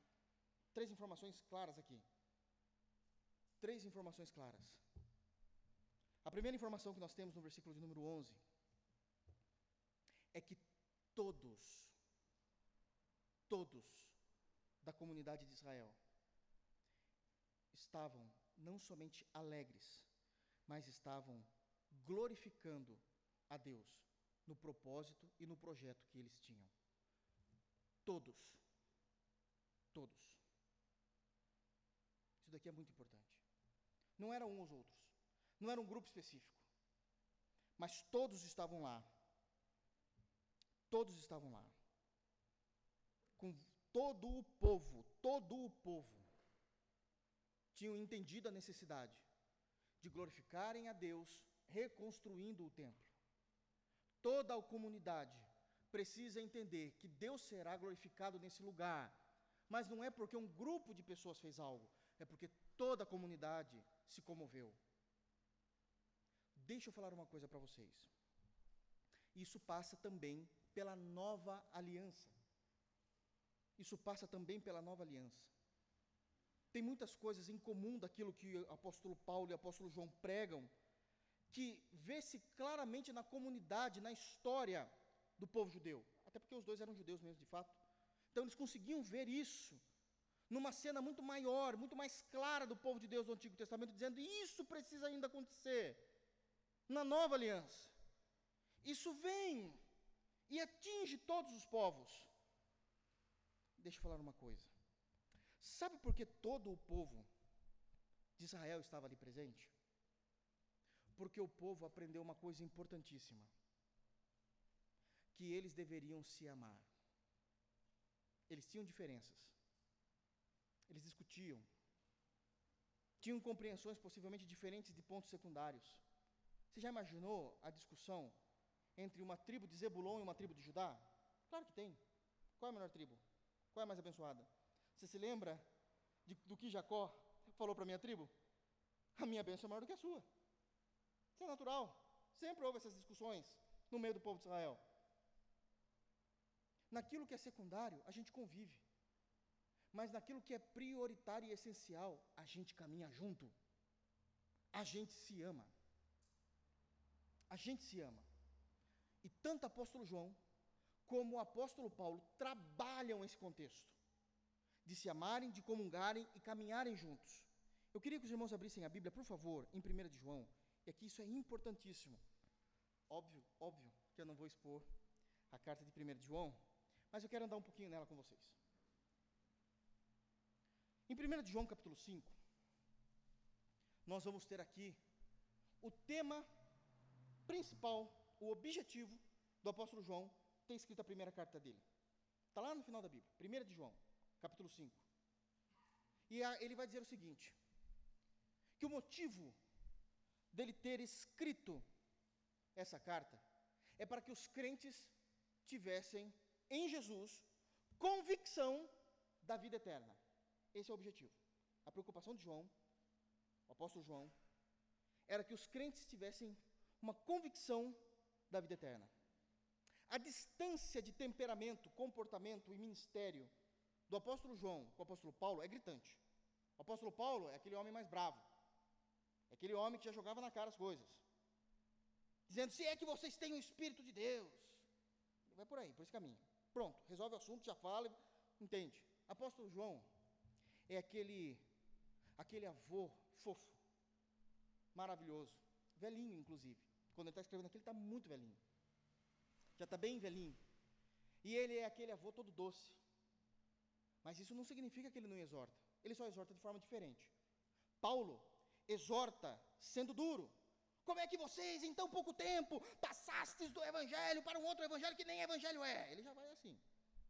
Três informações claras aqui. Três informações claras. A primeira informação que nós temos no versículo de número 11 é que todos, todos da comunidade de Israel estavam não somente alegres, mas estavam glorificando a Deus no propósito e no projeto que eles tinham. Todos. Todos. Isso daqui é muito importante. Não eram uns outros. Não era um grupo específico. Mas todos estavam lá Todos estavam lá. Com todo o povo, todo o povo, tinham entendido a necessidade de glorificarem a Deus reconstruindo o templo. Toda a comunidade precisa entender que Deus será glorificado nesse lugar, mas não é porque um grupo de pessoas fez algo, é porque toda a comunidade se comoveu. Deixa eu falar uma coisa para vocês. Isso passa também pela nova aliança. Isso passa também pela nova aliança. Tem muitas coisas em comum daquilo que o apóstolo Paulo e o apóstolo João pregam, que vê-se claramente na comunidade, na história do povo judeu. Até porque os dois eram judeus mesmo, de fato. Então eles conseguiam ver isso numa cena muito maior, muito mais clara do povo de Deus do Antigo Testamento, dizendo: isso precisa ainda acontecer na nova aliança. Isso vem e atinge todos os povos. Deixa eu falar uma coisa. Sabe por que todo o povo de Israel estava ali presente? Porque o povo aprendeu uma coisa importantíssima: que eles deveriam se amar. Eles tinham diferenças, eles discutiam, tinham compreensões possivelmente diferentes de pontos secundários. Você já imaginou a discussão entre uma tribo de Zebulon e uma tribo de Judá? Claro que tem. Qual é a menor tribo? Qual é a mais abençoada? Você se lembra de, do que Jacó falou para a minha tribo? A minha bênção é maior do que a sua. Isso é natural. Sempre houve essas discussões no meio do povo de Israel. Naquilo que é secundário, a gente convive. Mas naquilo que é prioritário e essencial, a gente caminha junto. A gente se ama. A gente se ama. E tanto o apóstolo João como o apóstolo Paulo trabalham esse contexto de se amarem, de comungarem e caminharem juntos. Eu queria que os irmãos abrissem a Bíblia, por favor, em 1 de João. E aqui isso é importantíssimo. Óbvio, óbvio que eu não vou expor a carta de 1 de João, mas eu quero andar um pouquinho nela com vocês. Em 1 de João, capítulo 5, nós vamos ter aqui o tema principal, o objetivo do apóstolo João ter escrito a primeira carta dele. Está lá no final da Bíblia, 1 de João, capítulo 5. E a, ele vai dizer o seguinte: que o motivo dele ter escrito essa carta é para que os crentes tivessem em Jesus convicção da vida eterna. Esse é o objetivo. A preocupação de João, o apóstolo João, era que os crentes tivessem uma convicção da vida eterna. A distância de temperamento, comportamento e ministério do apóstolo João com o apóstolo Paulo é gritante. O apóstolo Paulo é aquele homem mais bravo. É aquele homem que já jogava na cara as coisas. Dizendo: se é que vocês têm o Espírito de Deus. Vai por aí, por esse caminho. Pronto, resolve o assunto, já fala, entende. Apóstolo João é aquele, aquele avô fofo, maravilhoso, velhinho, inclusive. Quando ele está escrevendo aqui, ele está muito velhinho. Já está bem velhinho. E ele é aquele avô todo doce. Mas isso não significa que ele não exorta. Ele só exorta de forma diferente. Paulo exorta sendo duro. Como é que vocês, em tão pouco tempo, passastes do evangelho para um outro evangelho que nem evangelho é? Ele já vai assim.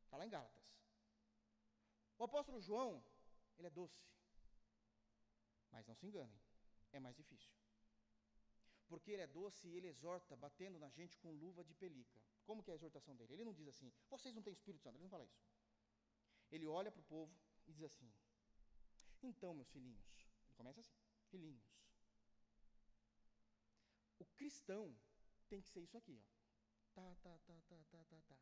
Está lá em Gálatas. O apóstolo João, ele é doce. Mas não se enganem, é mais difícil. Porque ele é doce e ele exorta batendo na gente com luva de pelica. Como que é a exortação dele? Ele não diz assim, vocês não têm Espírito Santo, ele não fala isso. Ele olha para o povo e diz assim: Então, meus filhinhos, ele começa assim: Filhinhos, o cristão tem que ser isso aqui, ó. Tá, tá, tá, tá, tá, tá, tá.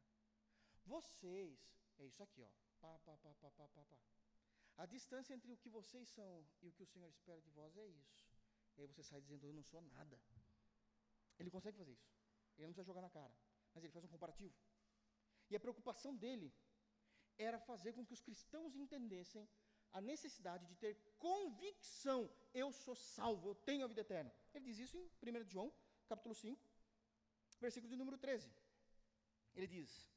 Vocês, é isso aqui, ó. Pá, pá, pá, pá, pá, pá, pá. A distância entre o que vocês são e o que o Senhor espera de vós é isso. E aí você sai dizendo, eu não sou nada. Ele consegue fazer isso. Ele não precisa jogar na cara. Mas ele faz um comparativo. E a preocupação dele era fazer com que os cristãos entendessem a necessidade de ter convicção: eu sou salvo, eu tenho a vida eterna. Ele diz isso em 1 João, capítulo 5, versículo de número 13. Ele diz: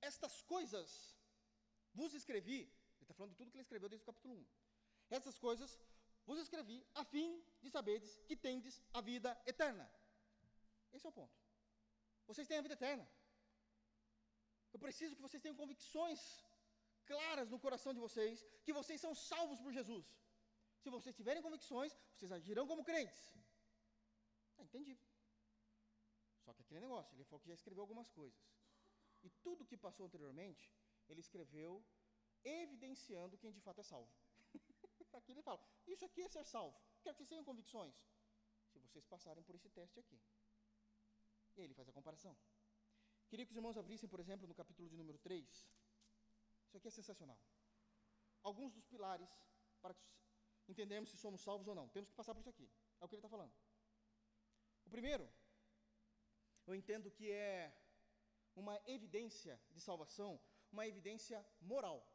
Estas coisas vos escrevi, ele está falando de tudo que ele escreveu desde o capítulo 1. Estas coisas vos escrevi a fim de saberdes que tendes a vida eterna. Esse é o ponto. Vocês têm a vida eterna. Eu preciso que vocês tenham convicções claras no coração de vocês que vocês são salvos por Jesus. Se vocês tiverem convicções, vocês agirão como crentes. Ah, entendi. Só que aquele negócio, ele falou que já escreveu algumas coisas. E tudo que passou anteriormente, ele escreveu evidenciando quem de fato é salvo. aqui ele fala: Isso aqui é ser salvo. Quero que vocês tenham convicções. Se vocês passarem por esse teste aqui. E aí ele faz a comparação. Queria que os irmãos abrissem, por exemplo, no capítulo de número 3. Isso aqui é sensacional. Alguns dos pilares para entendermos se somos salvos ou não. Temos que passar por isso aqui. É o que ele está falando. O primeiro, eu entendo que é uma evidência de salvação, uma evidência moral.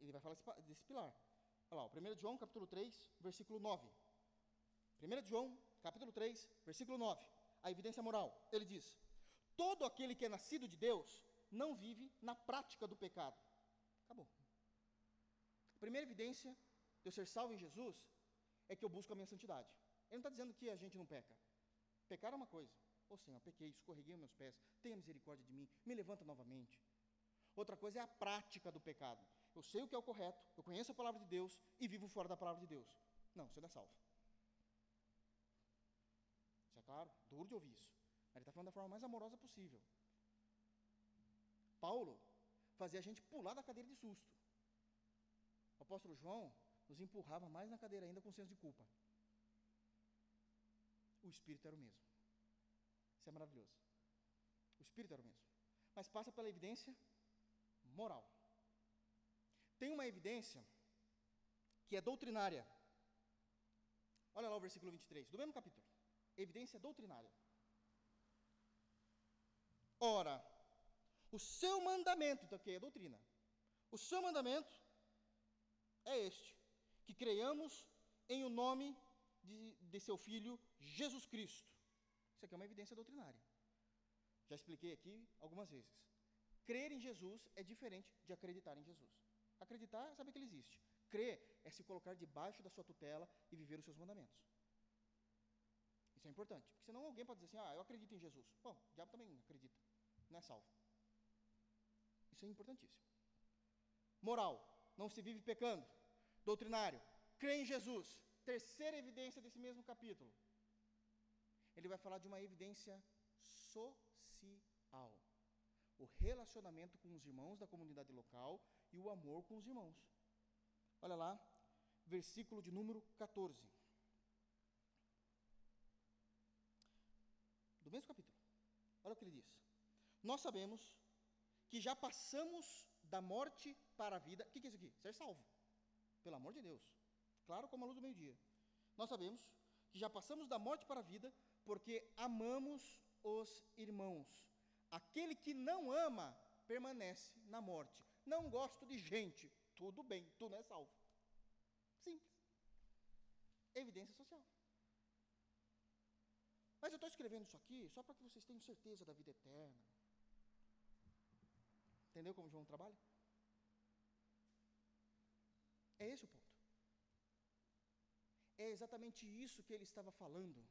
Ele vai falar desse pilar. Olha lá, 1 João capítulo 3, versículo 9. 1 João capítulo 3, versículo 9. A evidência moral. Ele diz: Todo aquele que é nascido de Deus não vive na prática do pecado. Acabou. A primeira evidência de eu ser salvo em Jesus é que eu busco a minha santidade. Ele não está dizendo que a gente não peca. Pecar é uma coisa. Ô oh, Senhor, pequei, escorreguei meus pés, tenha misericórdia de mim, me levanta novamente. Outra coisa é a prática do pecado. Eu sei o que é o correto, eu conheço a palavra de Deus e vivo fora da palavra de Deus. Não, você não é salvo. Claro, duro de ouvir isso. Mas ele está falando da forma mais amorosa possível. Paulo fazia a gente pular da cadeira de susto. O apóstolo João nos empurrava mais na cadeira ainda com senso de culpa. O espírito era o mesmo. Isso é maravilhoso. O espírito era o mesmo. Mas passa pela evidência moral. Tem uma evidência que é doutrinária. Olha lá o versículo 23, do mesmo capítulo. Evidência doutrinária. Ora, o seu mandamento, então, é doutrina. O seu mandamento é este: que creiamos em o nome de, de seu Filho Jesus Cristo. Isso aqui é uma evidência doutrinária. Já expliquei aqui algumas vezes. Crer em Jesus é diferente de acreditar em Jesus. Acreditar é saber que ele existe. Crer é se colocar debaixo da sua tutela e viver os seus mandamentos. Isso é importante, porque senão alguém pode dizer assim: ah, eu acredito em Jesus. Bom, o diabo também acredita, não é salvo. Isso é importantíssimo. Moral, não se vive pecando. Doutrinário, crê em Jesus. Terceira evidência desse mesmo capítulo. Ele vai falar de uma evidência social. O relacionamento com os irmãos da comunidade local e o amor com os irmãos. Olha lá, versículo de número 14. Mesmo capítulo. Olha o que ele diz. Nós sabemos que já passamos da morte para a vida. O que, é isso aqui? Ser salvo. Pelo amor de Deus. Claro como a luz do meio-dia. Nós sabemos que já passamos da morte para a vida porque amamos os irmãos. Aquele que não ama permanece na morte. Não gosto de gente. Tudo bem, tu não é salvo. Simples. Evidência social. Mas eu estou escrevendo isso aqui só para que vocês tenham certeza da vida eterna. Entendeu como João trabalha? É esse o ponto. É exatamente isso que ele estava falando.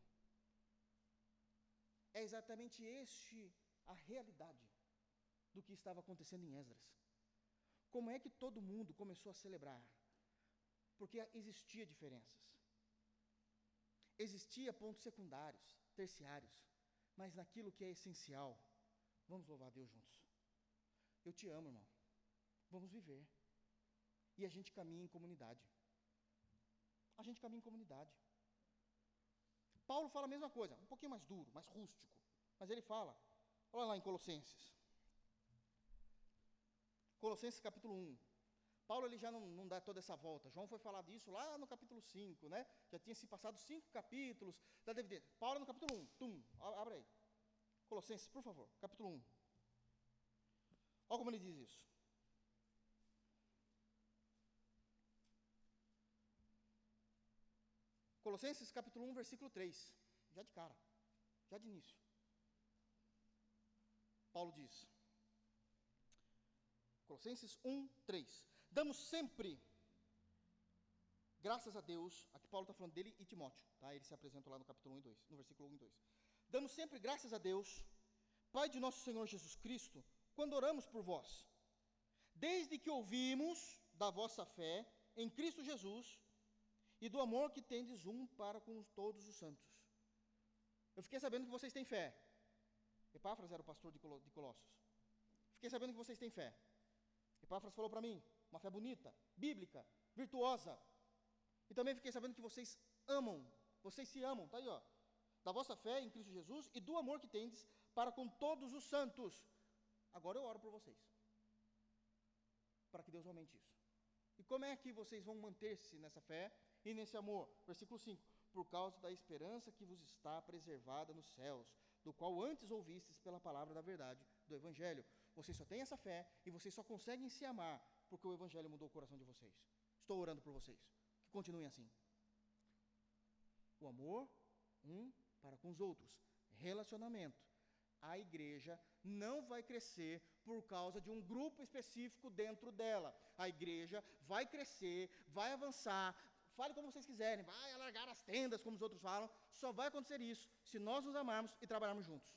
É exatamente este a realidade do que estava acontecendo em Esdras. Como é que todo mundo começou a celebrar? Porque existia diferenças. Existia pontos secundários, terciários, mas naquilo que é essencial, vamos louvar Deus juntos. Eu te amo, irmão. Vamos viver. E a gente caminha em comunidade. A gente caminha em comunidade. Paulo fala a mesma coisa, um pouquinho mais duro, mais rústico. Mas ele fala, olha lá em Colossenses. Colossenses capítulo 1. Paulo ele já não, não, dá toda essa volta. João foi falar disso lá no capítulo 5, né? Já tinha se passado cinco capítulos da evidência. Paulo no capítulo 1. Tum, abre aí. Colossenses, por favor, capítulo 1. Olha como ele diz isso. Colossenses capítulo 1, versículo 3. Já de cara, já de início. Paulo diz. Colossenses 1, 3. Damos sempre graças a Deus, aqui Paulo está falando dele e Timóteo, tá? Ele se apresenta lá no capítulo 1 e 2, no versículo 1 e 2. Damos sempre graças a Deus, Pai de nosso Senhor Jesus Cristo, quando oramos por vós, desde que ouvimos da vossa fé em Cristo Jesus e do amor que tendes um para com todos os santos. Eu fiquei sabendo que vocês têm fé. Epáfras era o pastor de Colossos. Fiquei sabendo que vocês têm fé. Epáfras falou para mim, uma fé bonita, bíblica, virtuosa. E também fiquei sabendo que vocês amam, vocês se amam, tá aí, ó. Da vossa fé em Cristo Jesus e do amor que tendes para com todos os santos. Agora eu oro por vocês. Para que Deus aumente isso. E como é que vocês vão manter-se nessa fé e nesse amor? Versículo 5: Por causa da esperança que vos está preservada nos céus, do qual antes ouvistes pela palavra da verdade do Evangelho. Vocês só têm essa fé e vocês só conseguem se amar porque o Evangelho mudou o coração de vocês. Estou orando por vocês. Que continuem assim. O amor, um para com os outros. Relacionamento a igreja não vai crescer por causa de um grupo específico dentro dela. A igreja vai crescer, vai avançar, fale como vocês quiserem, vai alargar as tendas, como os outros falam, só vai acontecer isso se nós nos amarmos e trabalharmos juntos.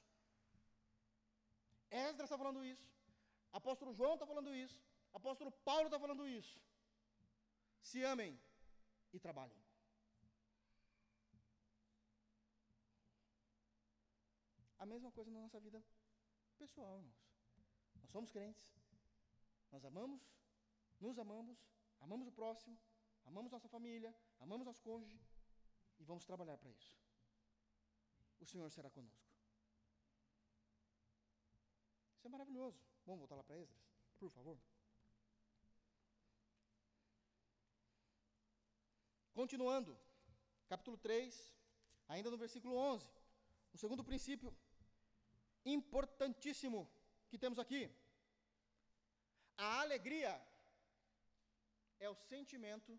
Esdras está falando isso, apóstolo João está falando isso, apóstolo Paulo está falando isso. Se amem e trabalhem. A mesma coisa na nossa vida pessoal, irmãos. Nós somos crentes, nós amamos, nos amamos, amamos o próximo, amamos nossa família, amamos nosso cônjuge e vamos trabalhar para isso. O Senhor será conosco. Isso é maravilhoso. Vamos voltar lá para Esdras, por favor. Continuando, capítulo 3, ainda no versículo 11. O segundo princípio importantíssimo que temos aqui. A alegria é o sentimento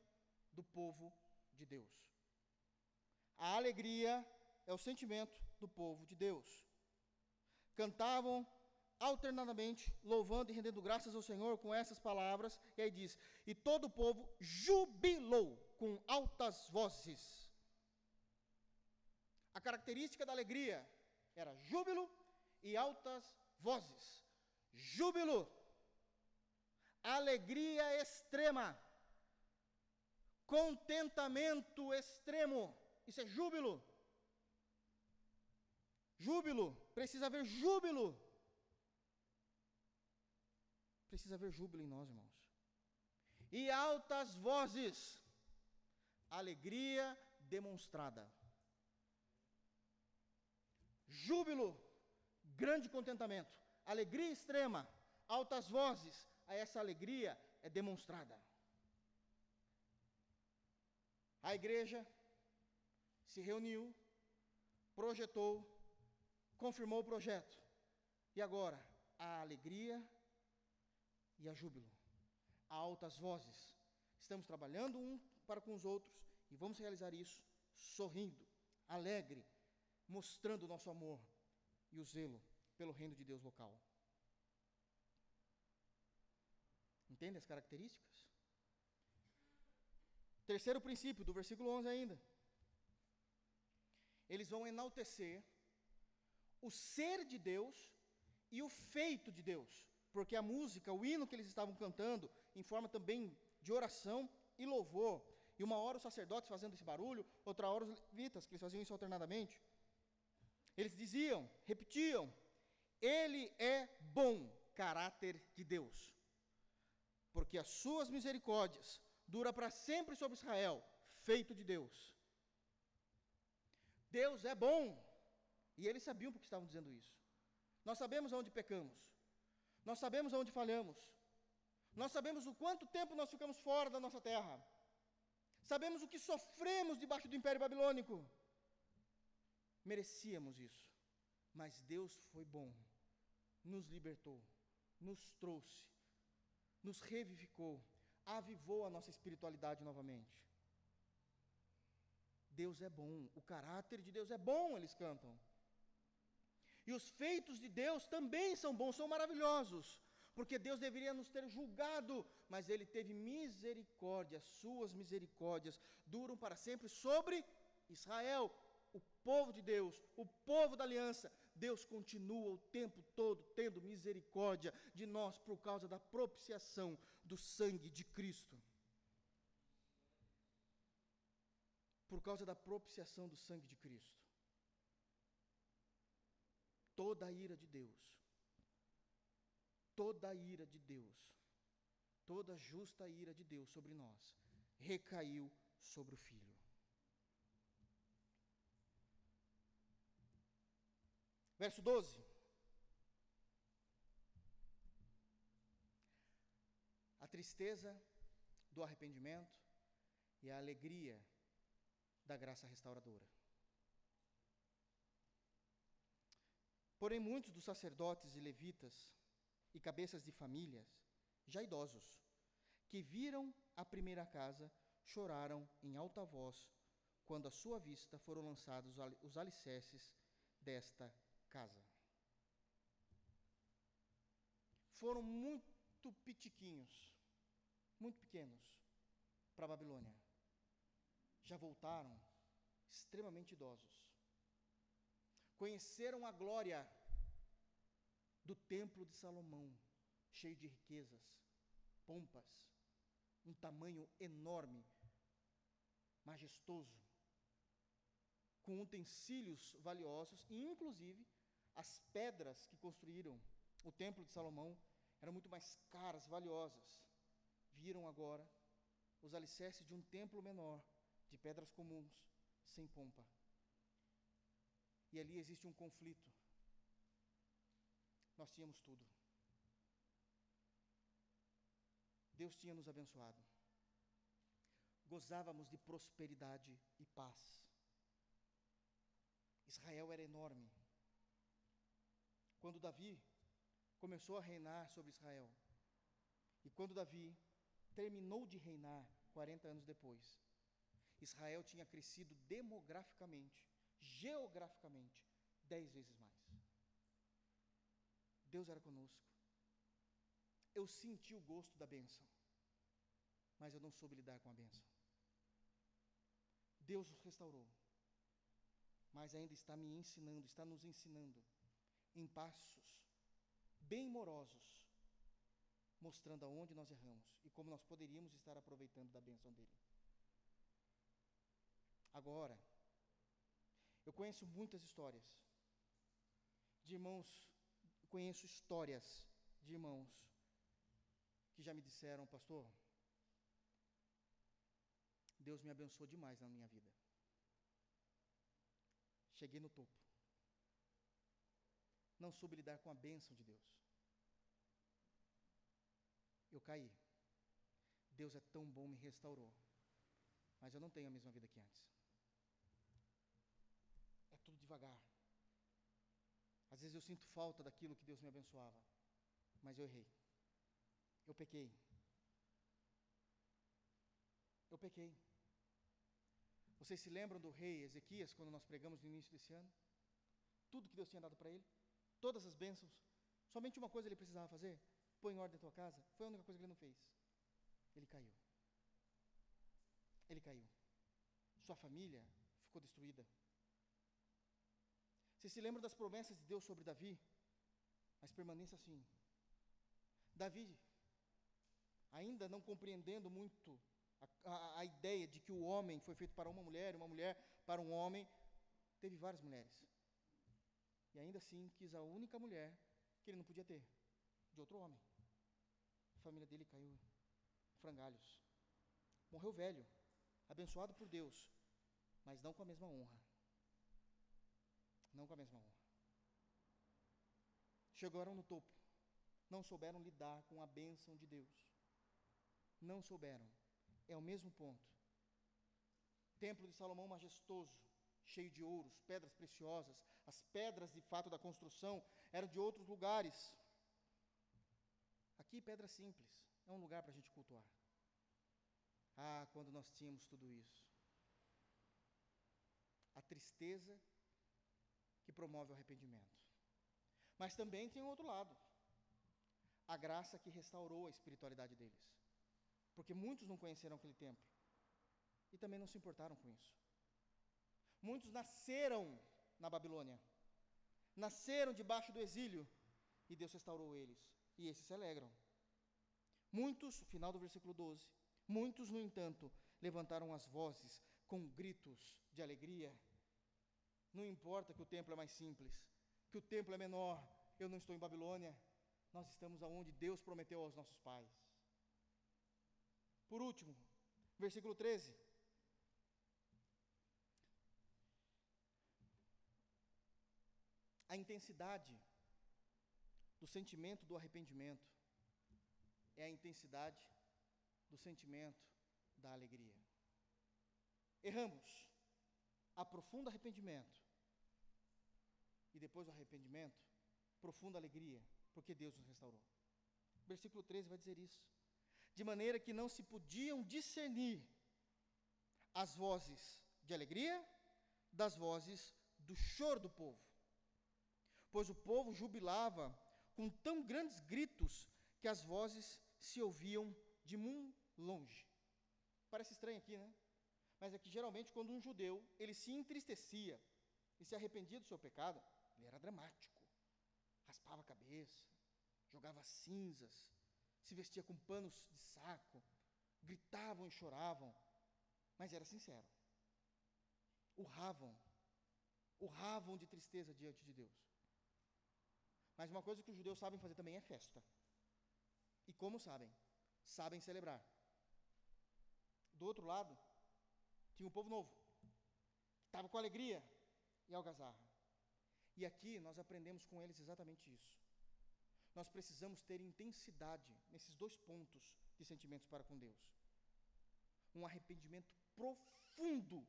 do povo de Deus. A alegria é o sentimento do povo de Deus. Cantavam alternadamente, louvando e rendendo graças ao Senhor com essas palavras, e aí diz: E todo o povo jubilou com altas vozes. A característica da alegria era júbilo e altas vozes. Júbilo, alegria extrema, contentamento extremo. Isso é júbilo. Júbilo, precisa haver júbilo. Precisa haver júbilo em nós, irmãos. E altas vozes, alegria demonstrada. Júbilo, grande contentamento, alegria extrema, altas vozes, a essa alegria é demonstrada. A igreja se reuniu, projetou, confirmou o projeto. E agora, a alegria e a júbilo, a altas vozes. Estamos trabalhando um para com os outros e vamos realizar isso sorrindo, alegre, mostrando o nosso amor e o zelo pelo reino de Deus local. Entende as características? Terceiro princípio, do versículo 11 ainda. Eles vão enaltecer o ser de Deus e o feito de Deus, porque a música, o hino que eles estavam cantando, em forma também de oração e louvor, e uma hora os sacerdotes fazendo esse barulho, outra hora os levitas, que eles faziam isso alternadamente. Eles diziam, repetiam, Ele é bom, caráter de Deus, porque as suas misericórdias dura para sempre sobre Israel, feito de Deus. Deus é bom, e eles sabiam porque estavam dizendo isso. Nós sabemos aonde pecamos, nós sabemos aonde falhamos, nós sabemos o quanto tempo nós ficamos fora da nossa terra, sabemos o que sofremos debaixo do império babilônico merecíamos isso. Mas Deus foi bom, nos libertou, nos trouxe, nos revivificou, avivou a nossa espiritualidade novamente. Deus é bom, o caráter de Deus é bom, eles cantam. E os feitos de Deus também são bons, são maravilhosos, porque Deus deveria nos ter julgado, mas Ele teve misericórdia, Suas misericórdias duram para sempre sobre Israel, o povo de Deus, o povo da aliança, Deus continua o tempo todo tendo misericórdia de nós por causa da propiciação do sangue de Cristo. Por causa da propiciação do sangue de Cristo. Toda a ira de Deus, toda a ira de Deus, toda a justa ira de Deus sobre nós, recaiu sobre o Filho. Verso 12. A tristeza do arrependimento e a alegria da graça restauradora. Porém, muitos dos sacerdotes e levitas e cabeças de famílias, já idosos, que viram a primeira casa, choraram em alta voz quando à sua vista foram lançados os alicerces desta casa. foram muito pitiquinhos, muito pequenos, para a Babilônia. Já voltaram extremamente idosos. Conheceram a glória do templo de Salomão, cheio de riquezas, pompas, um tamanho enorme, majestoso, com utensílios valiosos, e inclusive as pedras que construíram o templo de Salomão eram muito mais caras, valiosas. Viram agora os alicerces de um templo menor, de pedras comuns, sem pompa. E ali existe um conflito. Nós tínhamos tudo. Deus tinha nos abençoado. Gozávamos de prosperidade e paz. Israel era enorme. Quando Davi começou a reinar sobre Israel, e quando Davi terminou de reinar 40 anos depois, Israel tinha crescido demograficamente, geograficamente, dez vezes mais. Deus era conosco. Eu senti o gosto da bênção, mas eu não soube lidar com a bênção. Deus nos restaurou, mas ainda está me ensinando, está nos ensinando em passos bem morosos, mostrando aonde nós erramos e como nós poderíamos estar aproveitando da bênção dele. Agora, eu conheço muitas histórias de irmãos, conheço histórias de irmãos que já me disseram, pastor, Deus me abençoou demais na minha vida. Cheguei no topo. Não soube lidar com a bênção de Deus. Eu caí. Deus é tão bom, me restaurou. Mas eu não tenho a mesma vida que antes tudo devagar. Às vezes eu sinto falta daquilo que Deus me abençoava, mas eu errei. Eu pequei. Eu pequei. Vocês se lembram do rei Ezequias, quando nós pregamos no início desse ano? Tudo que Deus tinha dado para ele, todas as bênçãos, somente uma coisa ele precisava fazer: põe em ordem a tua casa. Foi a única coisa que ele não fez. Ele caiu. Ele caiu. Sua família ficou destruída. Você se lembra das promessas de Deus sobre Davi? Mas permaneça assim. Davi, ainda não compreendendo muito a, a, a, ideia de que o homem foi feito para uma mulher, uma mulher para um homem, teve várias mulheres. E ainda assim quis a única mulher que ele não podia ter, de outro homem. A família dele caiu em frangalhos. Morreu velho, abençoado por Deus, mas não com a mesma honra não com a mesma honra. Chegaram no topo, não souberam lidar com a bênção de Deus. Não souberam. É o mesmo ponto. Templo de Salomão majestoso, cheio de ouros, pedras preciosas. As pedras, de fato, da construção eram de outros lugares. Aqui, pedra simples. É um lugar para a gente cultuar. Ah, quando nós tínhamos tudo isso. A tristeza que promove o arrependimento. Mas também tem outro lado. A graça que restaurou a espiritualidade deles. Porque muitos não conheceram aquele templo. E também não se importaram com isso. Muitos nasceram na Babilônia. Nasceram debaixo do exílio. E Deus restaurou eles. E esses se alegram. Muitos, final do versículo 12, muitos, no entanto, levantaram as vozes com gritos de alegria não importa que o templo é mais simples, que o templo é menor, eu não estou em Babilônia, nós estamos aonde Deus prometeu aos nossos pais. Por último, versículo 13. A intensidade do sentimento do arrependimento é a intensidade do sentimento da alegria. Erramos, há profundo arrependimento, e depois o arrependimento, profunda alegria, porque Deus nos restaurou. Versículo 13 vai dizer isso. De maneira que não se podiam discernir as vozes de alegria das vozes do choro do povo. Pois o povo jubilava com tão grandes gritos que as vozes se ouviam de muito longe. Parece estranho aqui, né? Mas é que geralmente quando um judeu, ele se entristecia e se arrependia do seu pecado, ele era dramático. Raspava a cabeça, jogava cinzas, se vestia com panos de saco, gritavam e choravam, mas era sincero. Urravam, urravam de tristeza diante de Deus. Mas uma coisa que os judeus sabem fazer também é festa. E como sabem? Sabem celebrar. Do outro lado, tinha um povo novo, que estava com alegria e algazarra. E aqui nós aprendemos com eles exatamente isso. Nós precisamos ter intensidade nesses dois pontos de sentimentos para com Deus. Um arrependimento profundo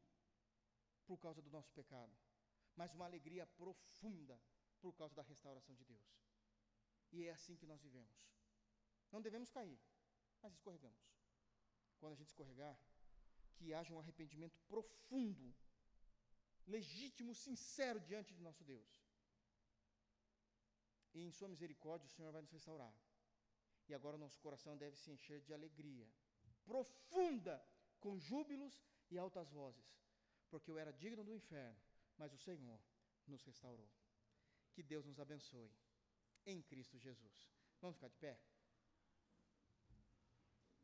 por causa do nosso pecado, mas uma alegria profunda por causa da restauração de Deus. E é assim que nós vivemos. Não devemos cair, mas escorregamos. Quando a gente escorregar, que haja um arrependimento profundo, legítimo, sincero diante de nosso Deus. E em Sua misericórdia o Senhor vai nos restaurar. E agora o nosso coração deve se encher de alegria profunda, com júbilos e altas vozes, porque eu era digno do inferno, mas o Senhor nos restaurou. Que Deus nos abençoe. Em Cristo Jesus. Vamos ficar de pé?